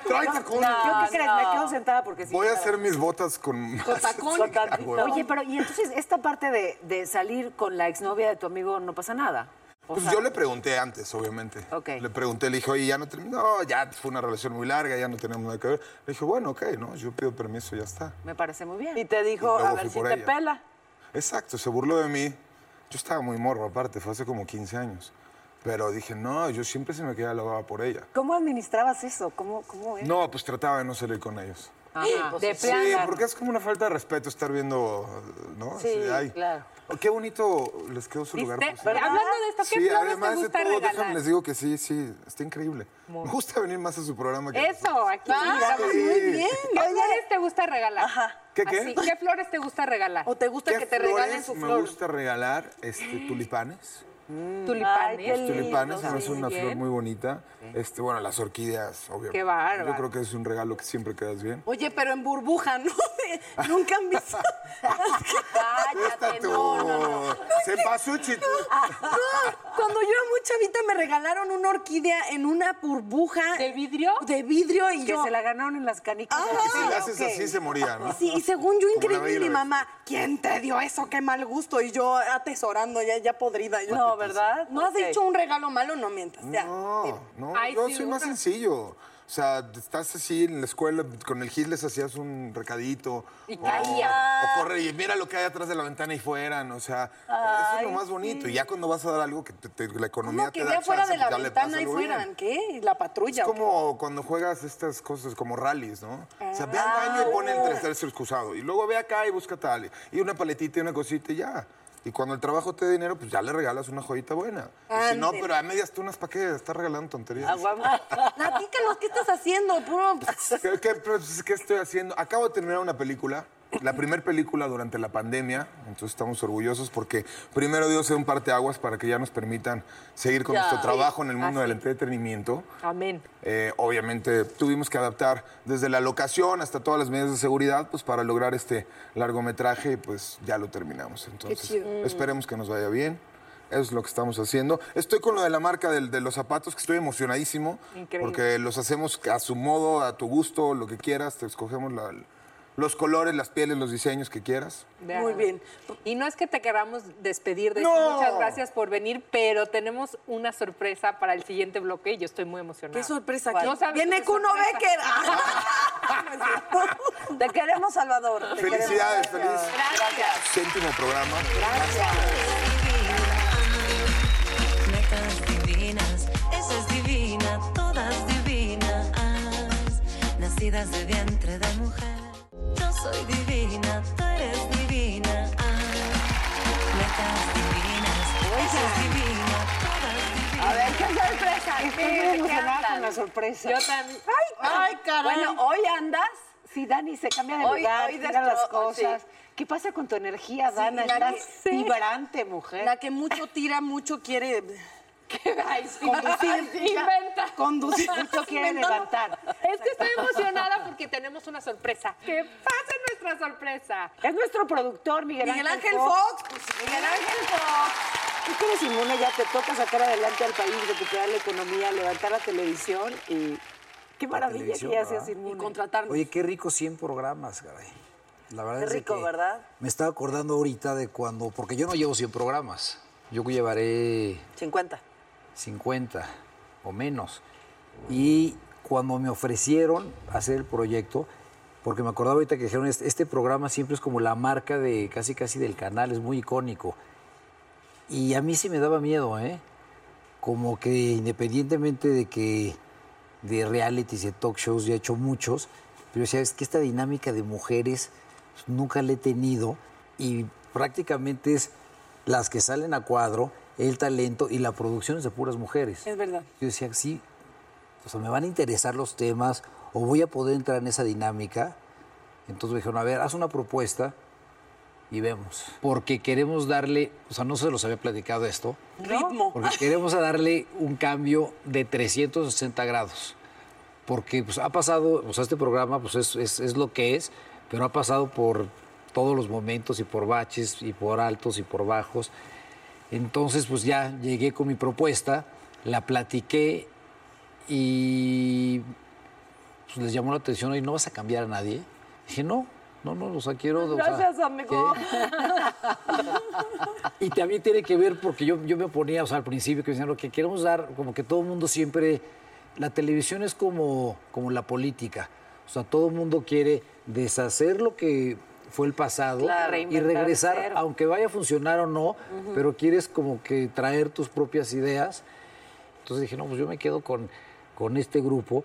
trae tacones. ¿Yo qué crees? Me quedo sentada porque sí. Voy a hacer mis botas con... Con tacón. Oye, pero y entonces esta parte de, de salir con la exnovia de tu amigo no pasa nada. O Pues sea, yo le pregunté antes, obviamente. Ok. Le pregunté, le dije, oye, ya no terminó. No, ya fue una relación muy larga, ya no tenemos nada que ver. Le dije, bueno, ok, ¿no? Yo pido permiso, ya está. Me parece muy bien. Y te dijo, Y a ver si te ella. pela. Exacto, se burló de mí. Yo estaba muy morro, aparte, fue hace como 15 años. Pero dije, no, yo siempre se me quedaba lavada por ella. ¿Cómo administrabas eso? ¿Cómo, cómo es? No, pues trataba de no salir con ellos. Ajá. De Sí, plano. porque es como una falta de respeto estar viendo, ¿no? Sí, ay. claro. Qué bonito les quedó su lugar. Hablando de esto, ¿qué Sí, flores además te de gusta todo, regalar? déjame les digo que sí, sí, está increíble. Me gusta venir más a su programa que Eso, aquí. Ah, sí. muy bien. ¿Qué flores te gusta regalar? Ajá. ¿Qué, qué? Así, ¿Qué flores te gusta regalar? ¿O te gusta ¿Qué que te regalen su Me flor? gusta regalar este, tulipanes. Tulipanes. Ay, tulipanes hace una bien. flor muy bonita. Este, bueno, las orquídeas, obviamente. Qué bárbaro. Yo creo que es un regalo que siempre quedas bien. Oye, pero en burbuja, ¿no? Nunca han visto. Cállate, no, no, no. Se pasó, chito. No, cuando yo era muy chavita me regalaron una orquídea en una burbuja. ¿De vidrio? De vidrio y Que yo. se la ganaron en las canicas. Ah, si le haces así se moría, ¿no? Sí, y según yo, la increíble, mi la mamá, ¿quién te dio eso? Qué mal gusto. Y yo atesorando, ya, ya podrida. Yo, No, ¿verdad? ¿No has hecho un regalo malo? No mientas. Ya. No, no, Ay, yo sí, soy más sencillo. O sea, estás así en la escuela, con el gil les hacías un recadito. Y o- caía. O corre y mira lo que hay atrás de la ventana y fueran. O sea, eso es lo más bonito. Y ya cuando vas a dar algo que te- te- la economía ¿Cómo te que da ya fuera chance, de la ventana y algo bien. fueran? ¿Qué? ¿Y la patrulla? Es o qué? como cuando juegas estas cosas como rallies, ¿no? O sea, ve al baño y pone el tercer excusado. Y luego ve acá y busca tal. Y una paletita y una cosita y ya. Y cuando el trabajo te dé dinero, pues ya le regalas una joyita buena. Y si no, pero a medias tunas, ¿para qué? Estás regalando tonterías. Platícanos, ¿qué estás haciendo? Puro... ¿Qué, qué, pues, qué estoy haciendo? Acabo de terminar una película, la primera película durante la pandemia, entonces estamos orgullosos porque primero Dios dio un parteaguas para que ya nos permitan seguir con Ya. nuestro trabajo en el mundo del entretenimiento. Amén. Eh, obviamente tuvimos que adaptar desde la locación hasta todas las medidas de seguridad pues para lograr este largometraje y pues ya lo terminamos. Entonces chido. esperemos que nos vaya bien. Eso es lo que estamos haciendo. Estoy con lo de la marca del- de los zapatos, que estoy emocionadísimo. Increíble. Porque los hacemos a su modo, a tu gusto, lo que quieras. Te escogemos la- los colores, las pieles, los diseños que quieras. Muy bien. Y no es que te queramos despedir de No. esto, muchas gracias por venir, pero tenemos una sorpresa para el siguiente bloque y yo estoy muy emocionada. ¿Qué sorpresa? Viene qué Kuno sorpresa. Becker. Te queremos, Salvador. te Felicidades, queremos. feliz. Gracias. Séptimo programa. Netas divinas, esa es divina, todas divinas, nacidas de vientre de mujer. Soy divina, tú eres divina, netas divinas, esa es divina, todas divinas. A ver, qué sorpresa. Estoy ¿Qué- muy emocionada con la sorpresa. Yo también. Ay, Ay, caray. Bueno, hoy andas. Sí, Dani, se cambia de Hoy- lugar, hoy tira las cosas. sí. ¿Qué pasa con tu energía, Dana? la Estás que- vibrante, mujer. La que mucho tira, mucho quiere Ay, sí. conducir. Inventa. Conducir. Mucho quiere levantar. Es que estoy emocionada porque tenemos una sorpresa. ¡Que pase nuestra sorpresa! Es nuestro productor, Miguel, Miguel Ángel Ángel Fox. pues, Miguel Ángel Fox. Tú que eres inmune, ya te toca sacar adelante al país, recuperar la economía, levantar la televisión y qué maravilla que ya seas ¿verdad? inmune. Y contratarnos. Oye, qué rico 100 programas, caray. La verdad Qué es rico, que ¿verdad? Me estaba acordando ahorita de cuando, porque yo no llevo 100 programas, yo llevaré 50. 50 o menos. Y cuando me ofrecieron hacer el proyecto, porque me acordaba ahorita que dijeron, este, este programa siempre es como la marca de casi casi del canal, es muy icónico. Y a mí sí me daba miedo, ¿eh? Como que independientemente de que de realities y de talk shows ya he hecho muchos, pero decía, es que esta dinámica de mujeres pues, nunca la he tenido y prácticamente es las que salen a cuadro, el talento y la producción es de puras mujeres. Es verdad. Yo decía, sí, o sea, me van a interesar los temas o voy a poder entrar en esa dinámica. Entonces me dijeron, a ver, haz una propuesta y vemos. Porque queremos darle, o sea, no se los había platicado esto, Ritmo. porque queremos darle un cambio de 360 grados. Porque pues, ha pasado, o sea, este programa pues, es, es- es lo que es, pero ha pasado por todos los momentos y por baches y por altos y por bajos. Entonces, pues ya llegué con mi propuesta, la platiqué y pues, les llamó la atención, y no vas a cambiar a nadie. Dije, no, no, no, o sea, quiero... o sea, Gracias, amigo. y también tiene que ver porque yo, yo me oponía, o sea, al principio que decían, lo que queremos dar, como que todo el mundo siempre, la televisión es como, como la política, o sea, todo el mundo quiere deshacer lo que fue el pasado Claro, y regresar, aunque vaya a funcionar o no, pero quieres como que traer tus propias ideas. Entonces dije, no, pues yo me quedo con, con este grupo.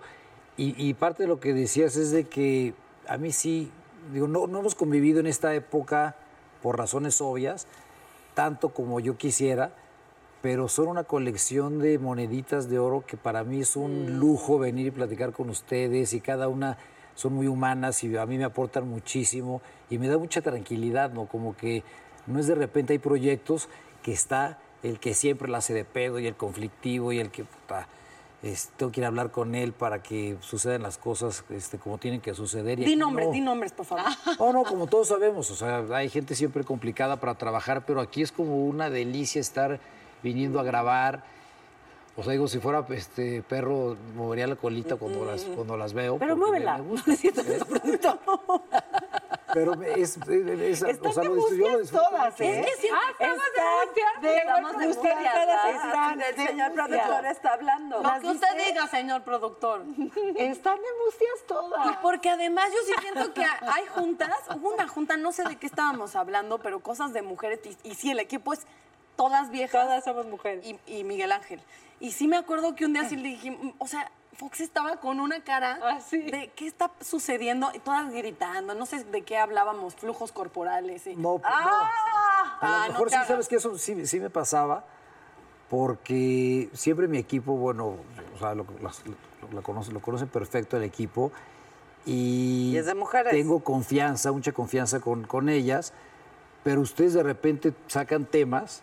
Y, y parte de lo que decías es de que a mí sí, digo, no, no hemos convivido en esta época por razones obvias, tanto como yo quisiera, pero son una colección de moneditas de oro que para mí es un lujo venir y platicar con ustedes y cada una son muy humanas y a mí me aportan muchísimo y me da mucha tranquilidad, ¿no? Como que no es de repente hay proyectos que está el que siempre la hace de pedo y el conflictivo y el que puta, es- tengo que ir a hablar con él para que sucedan las cosas este, como tienen que suceder. y Di nombres, no. di nombres, por favor. No, no, como todos sabemos, o sea, hay gente siempre complicada para trabajar, pero aquí es como una delicia estar viniendo a grabar. O sea, digo, si fuera este perro, movería la colita cuando las, cuando las veo. Pero muévela. me gusta, ¿eh? Pero es, es, es- o sea, lo disfruto- yo lo disfruto todas, ¿eh? ¿eh? Es que Ah, estamos de angustia. de- Estamos de están El señor productor está hablando. Lo que usted diga, señor productor. Están de angustias todas. Y porque además yo sí siento que hay juntas, hubo una junta, no sé de qué estábamos hablando, pero cosas de mujeres, y, y sí, el equipo es todas viejas. Todas somos mujeres. Y, y Miguel Ángel. Y sí me acuerdo que un día sí le dije, mm, o sea, Fox estaba con una cara Ah, de qué está sucediendo, y todas gritando, no sé de qué hablábamos, flujos corporales. Y... No, ¡Ah! A Ah, lo no mejor te sí, hagas. sabes que eso sí, sí me pasaba, porque siempre mi equipo, bueno, o sea, lo, lo- lo conocen, conocen perfecto el equipo. Y, Y es de mujeres. tengo confianza, mucha confianza con, con ellas, pero ustedes de repente sacan temas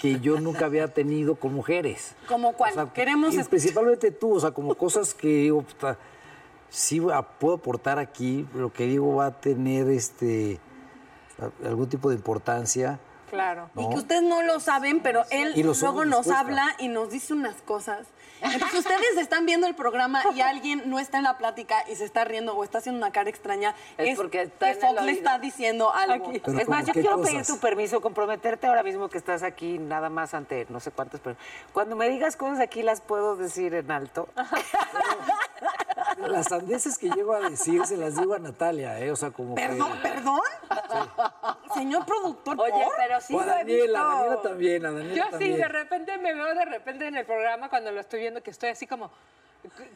que yo nunca había tenido con mujeres. ¿Como cuál? O sea, Queremos y principalmente tú, o sea, como cosas que digo, puta, sí puedo aportar aquí, lo que digo va a tener este algún tipo de importancia. Claro. Y que ustedes no lo saben, pero él luego nos habla y nos dice unas cosas. Entonces ustedes están viendo el programa y alguien no está en la plática y se está riendo o está haciendo una cara extraña, Es es, porque está que Fox le está diciendo algo. Pero es más, ¿cómo yo quiero pedir tu permiso, comprometerte ahora mismo que estás aquí, nada más ante no sé cuántas personas. Cuando me digas cosas aquí, las puedo decir en alto. Las sandeces que llego a decir se las digo a Natalia, ¿eh? O sea, como Perdón, que... perdón. Señor productor, Oye, ¿por? pero sí O a lo he Daniela, visto. a Daniela también, a Daniela Yo sí, también. de repente me veo de repente en el programa cuando lo estoy viendo que estoy así como,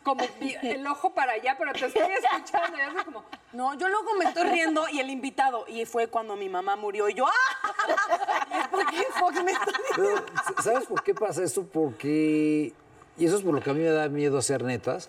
como el ojo para allá, pero te estoy escuchando y así como, No, yo luego me estoy riendo y el invitado, y fue cuando mi mamá murió y yo, ¡ah! Y es porque Fox me está Pero, ¿sabes por qué pasa esto? Porque, y eso es por lo que a mí me da miedo hacer netas,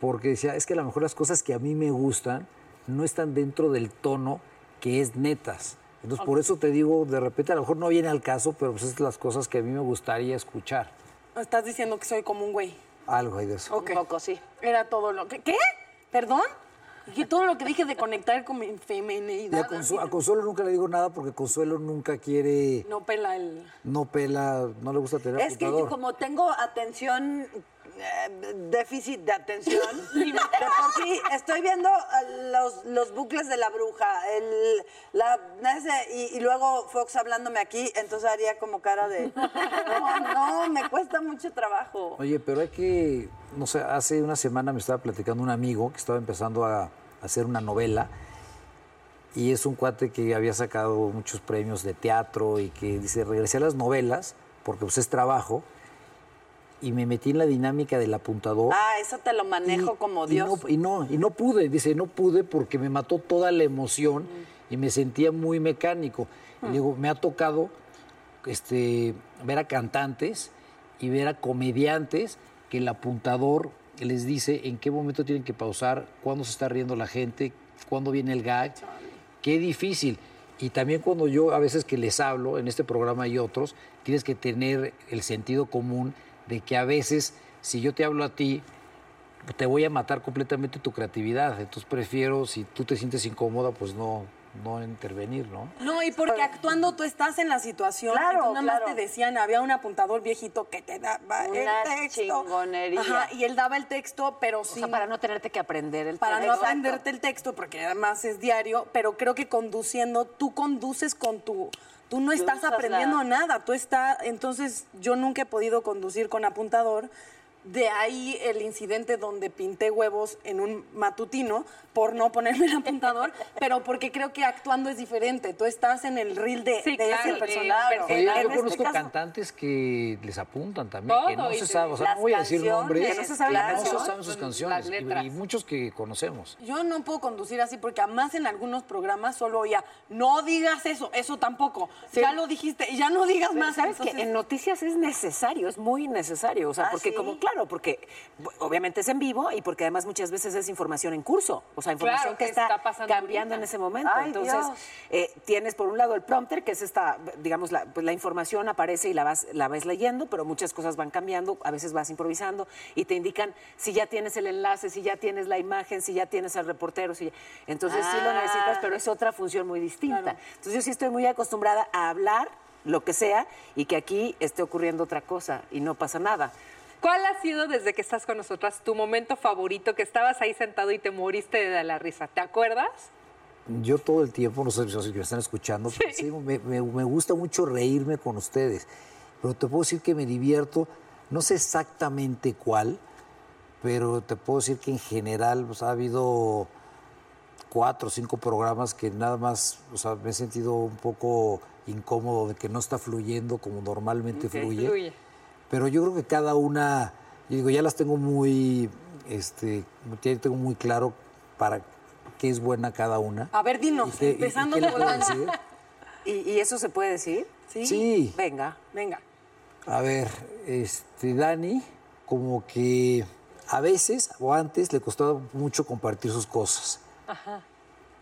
porque decía, es que a lo mejor las cosas que a mí me gustan no están dentro del tono que es netas. Entonces, por eso te digo, de repente a lo mejor no viene al caso, pero pues es las cosas que a mí me gustaría escuchar. Estás diciendo que soy como un güey. Algo hay de eso. Ok. Un poco, sí. Era todo lo que... ¿Qué? ¿Perdón? Y todo lo que dije de conectar con mi Y feminidad. a, Consu- a Consuelo nunca le digo nada porque Consuelo nunca quiere, No pela el... no pela, no le gusta tener Es que yo como tengo atención, eh, déficit de atención, de por sí estoy viendo eh, los, los bucles de la bruja, el, la, ese, y, y luego Fox hablándome aquí, entonces haría como cara de, no, no, me cuesta mucho trabajo. Oye, pero hay que, no sé, hace una semana me estaba platicando un amigo que estaba empezando a, a hacer una novela y es un cuate que había sacado muchos premios de teatro y que dice, regresé a las novelas porque pues es trabajo y me metí en la dinámica del apuntador. Ah, eso te lo manejo como Y Dios. no, y no, y no pude, dice, no pude porque me mató toda la emoción y me sentía muy mecánico. Y digo, me ha tocado este, ver a cantantes y ver a comediantes que el apuntador les dice en qué momento tienen que pausar, cuándo se está riendo la gente, cuándo viene el gag. Qué difícil. Y también cuando yo a veces que les hablo en este programa y otros, tienes que tener el sentido común de que a veces si yo te hablo a ti, te voy a matar completamente tu creatividad. Entonces prefiero, si tú te sientes incómoda, pues no, no intervenir, ¿no? No, y porque actuando tú estás en la situación. Claro, tú nada más te decían, había un apuntador viejito que te daba Una el texto. chingonería. Ajá, y él daba el texto, pero O sí. sea, para no tenerte que aprender el para no texto. aprenderte el texto, porque además es diario, pero creo que conduciendo, tú conduces con tu... Tú no estás aprendiendo nada, tú estás... Entonces, yo nunca he podido conducir con apuntador. De ahí el incidente donde pinté huevos en un matutino por no ponerme el apuntador, pero porque creo que actuando es diferente. Tú estás en el reel de, Sí, de claro, ese personaje. Oye, yo este conozco caso- cantantes que les apuntan también, que no Todo, se sabe, o sea, no voy a decir nombres, que no se no saben sus canciones, y- muchos que conocemos. Yo no puedo conducir así porque además en algunos programas solo oía, no digas eso, eso tampoco. Ya lo dijiste, ya no digas Pero más. ¿Sabes que En noticias es necesario, es muy necesario. O sea, ¿Ah, porque sí? como, claro, porque bu- obviamente es en vivo y porque además muchas veces es información en curso. O sea, información Claro, que que está, está cambiando ahorita. en ese momento. Ay, Entonces, eh, tienes por un lado el prompter, que es esta, digamos, la, pues la información aparece y la vas, la vas leyendo, pero muchas cosas van cambiando, a veces vas improvisando y te indican si ya tienes el enlace, si ya tienes la imagen, si ya tienes al reportero, si ya- entonces sí lo Ah. necesitas, pero es otra función muy distinta. Entonces yo sí estoy muy acostumbrada a hablar lo que sea y que aquí esté ocurriendo otra cosa y no pasa nada. ¿Cuál ha sido desde que estás con nosotras tu momento favorito que estabas ahí sentado y te moriste de la risa? ¿Te acuerdas? Yo todo el tiempo, no sé si me están escuchando, pero sí, me, me- me gusta mucho reírme con ustedes. Pero te puedo decir que me divierto, no sé exactamente cuál, pero te puedo decir que en general pues, ha habido cuatro o cinco programas que nada más, o sea, me he sentido un poco incómodo de que no está fluyendo como normalmente Ok, fluye. fluye. Pero yo creo que cada una, yo digo, ya las tengo muy, este, ya tengo muy claro para qué es buena cada una. A ver, ¿Y dinos, qué- y- y empezando por puedo la... ¿Y, y eso se puede decir? ¿Sí? Sí. Venga. Venga. A ver, este, Dani, como que a veces o antes le costaba mucho compartir sus cosas. Ajá.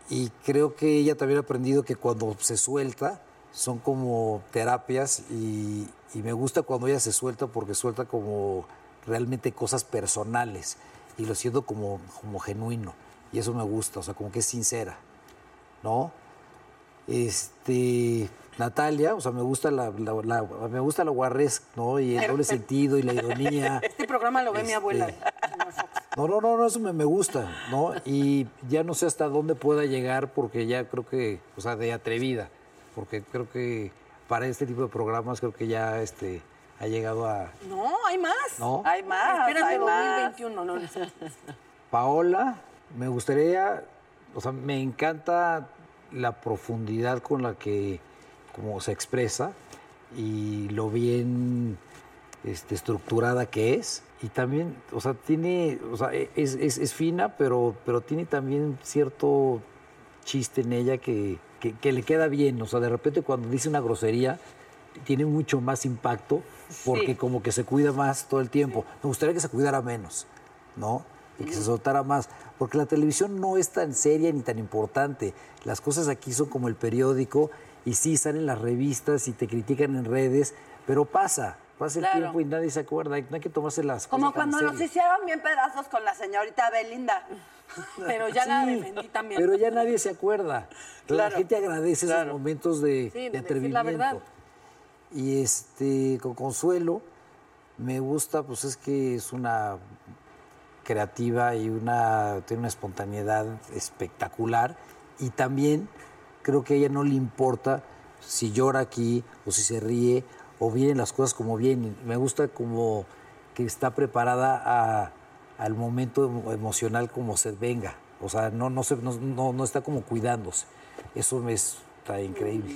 Y creo que ella también ha aprendido que cuando se suelta son como terapias y, y me gusta cuando ella se suelta porque suelta como realmente cosas personales y lo siento como, como genuino y eso me gusta, o sea, como que es sincera, ¿no? Este, Natalia, o sea, me gusta la, la- la- me gusta la guarres, ¿no? Y el doble sentido y la ironía. Este programa lo ve mi abuela. No, no, no, no, eso me, me gusta, ¿no? Y ya no sé hasta dónde pueda llegar porque ya creo que, o sea, de atrevida, porque creo que para este tipo de programas creo que ya este, ha llegado a No, hay más. ¿No? Hay más, Espérate, hay más. 2021, no, no. Paola. Me gustaría, o sea, me encanta la profundidad con la que como se expresa y lo bien este, estructurada que es. Y también, o sea, tiene, o sea, es, es- es fina, pero, pero tiene también cierto chiste en ella que, que- que le queda bien. O sea, de repente cuando dice una grosería, tiene mucho más impacto porque Sí. como que se cuida más todo el tiempo. Me gustaría que se cuidara menos, ¿no? Y que se soltara más. Porque la televisión no es tan seria ni tan importante. Las cosas aquí son como el periódico y sí salen las revistas y te critican en redes, pero pasa, pasa el Claro. tiempo y nadie se acuerda. No hay que tomarse las Como cosas cuando nos hicieron bien pedazos con la señorita Belinda. Pero ya la Sí, defendí también. Pero ya nadie se acuerda. Claro, La gente agradece esos momentos de, Sí, de de decir la verdad. atrevimiento. Y este, con Consuelo, me gusta, pues es que es una creativa y una, tiene una espontaneidad espectacular. Y también creo que a ella no le importa si llora aquí o si se ríe o vienen las cosas como vienen. Me gusta como que está preparada a- al momento emo- emocional como se venga. O sea, no, no, se- no, no- no está como cuidándose. Eso me está increíble.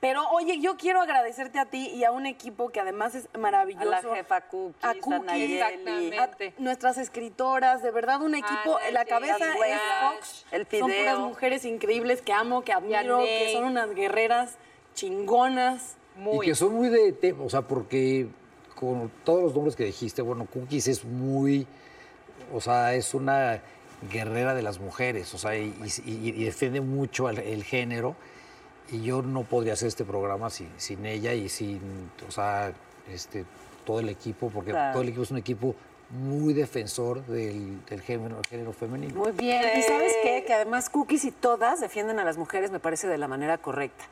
Pero oye, yo quiero agradecerte a ti y a un equipo que además es maravilloso. A la jefa Cookies, a a Cookies, Nayeli. a nuestras escritoras, de verdad un equipo, Nayeli, la cabeza es Fox. el Son puras mujeres increíbles que amo, que admiro, que son unas guerreras chingonas. Y que son muy de tema, o sea, porque con todos los nombres que dijiste, bueno, Cookies es muy, o sea, es una guerrera de las mujeres, o sea, y, y- y defiende mucho el, el género. Y yo no podría hacer este programa sin, sin ella y sin, o sea, este, todo el equipo, porque Claro. todo el equipo es un equipo muy defensor del, del género, género femenino. Muy bien. ¿Y sabes qué? Que además cookies y todas defienden a las mujeres, me parece, de la manera correcta.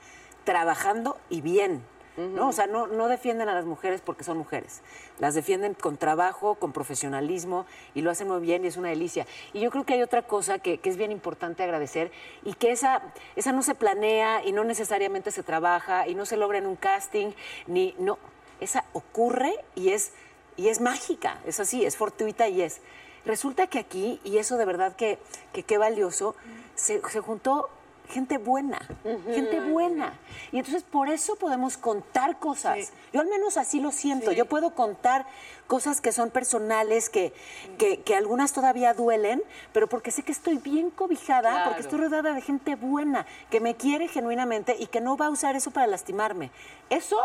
Trabajando y bien. ¿No? O sea, no, no defienden a las mujeres porque son mujeres. Las defienden con trabajo, con profesionalismo y lo hacen muy bien y es una delicia. Y yo creo que hay otra cosa que, que es bien importante agradecer y que esa, esa no se planea y no necesariamente se trabaja y no se logra en un casting, ni no. Esa ocurre y es, y es mágica, es así, es fortuita y es. Resulta que aquí, y eso de verdad que qué valioso, se, se juntó gente buena, gente buena. Y entonces por eso podemos contar cosas. Yo al menos así lo siento. Yo puedo contar cosas que son personales, que, que, que algunas todavía duelen, pero porque sé que estoy bien cobijada, Claro. porque estoy rodeada de gente buena, que me quiere genuinamente y que no va a usar eso para lastimarme. Eso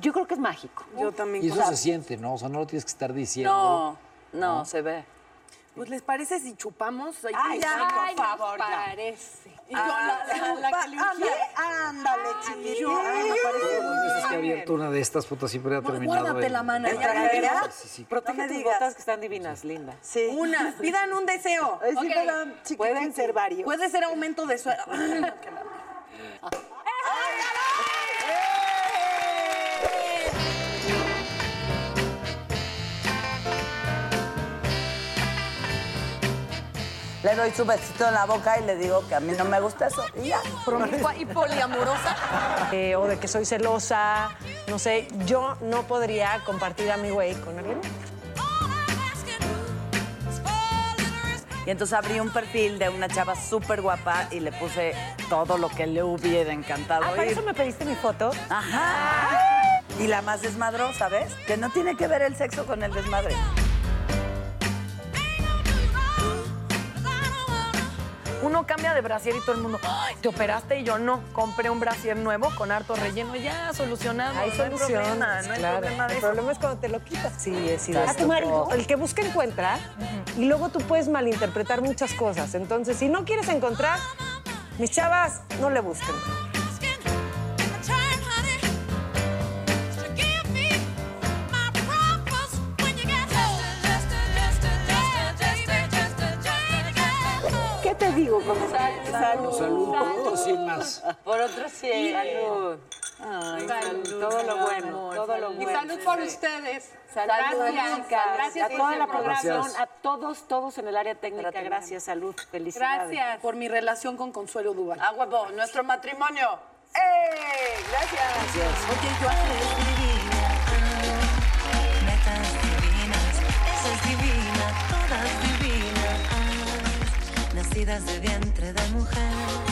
yo creo que es mágico. Yo también. Y eso O sea, se siente, ¿no? O sea, no lo tienes que estar diciendo. No, no, se ve. Pues les parece si chupamos. Ay, ya, sí, por favor, ya. parece. Y yo, Ah, la, la- la que le ándale, dije, ándale, chiquitín. Ay, me parece Bueno, eso es que ha abierto una de estas putas siempre ha terminado. Guárdate. Sí, sí. Protege tus digas. botas que están divinas, linda. Sí. Una, pidan un deseo. Pueden ser varios. Puede ser aumento de sueldo. Le doy su besito en la boca y le digo que a mí no me gusta eso. Y ya. promiscua y poliamorosa. Eh, o de que soy celosa, no sé, yo no podría compartir a mi güey con alguien. Y entonces abrí un perfil de una chava súper guapa y le puse todo lo que le hubiera encantado Ah, ¿para oír. eso me pediste mi foto? Ajá. Y la más desmadrosa, ¿ves? Que no tiene que ver el sexo con el desmadre. Uno cambia de brasier y todo el mundo, "Ay, te operaste y yo no. Compré un brasier nuevo con harto relleno, ya solucionado. Hay no hay solución, problema, no hay claro. problema de El eso. problema es cuando te lo quitas. Sí, he sido ¿A tu marido? El que busca encuentra y luego tú puedes malinterpretar muchas cosas. Entonces, si no quieres encontrar, mis chavas, no le busquen. Sin más. Por otro sí. Salud. Ay, salud, todo lo bueno, todo lo Y bueno. salud por ustedes. Salud, gracias, gracias a por toda la programa. producción, a todos, todos en el área técnica. Gracias, salud, felicidades. Gracias. Por mi relación con Consuelo Duval. A huevo, nuestro matrimonio. ¡Eh! Gracias. Oye, yo divina. ah, Netas divinas. Esa es divina, todas divinas. ah, Nacidas de vientre de mujer.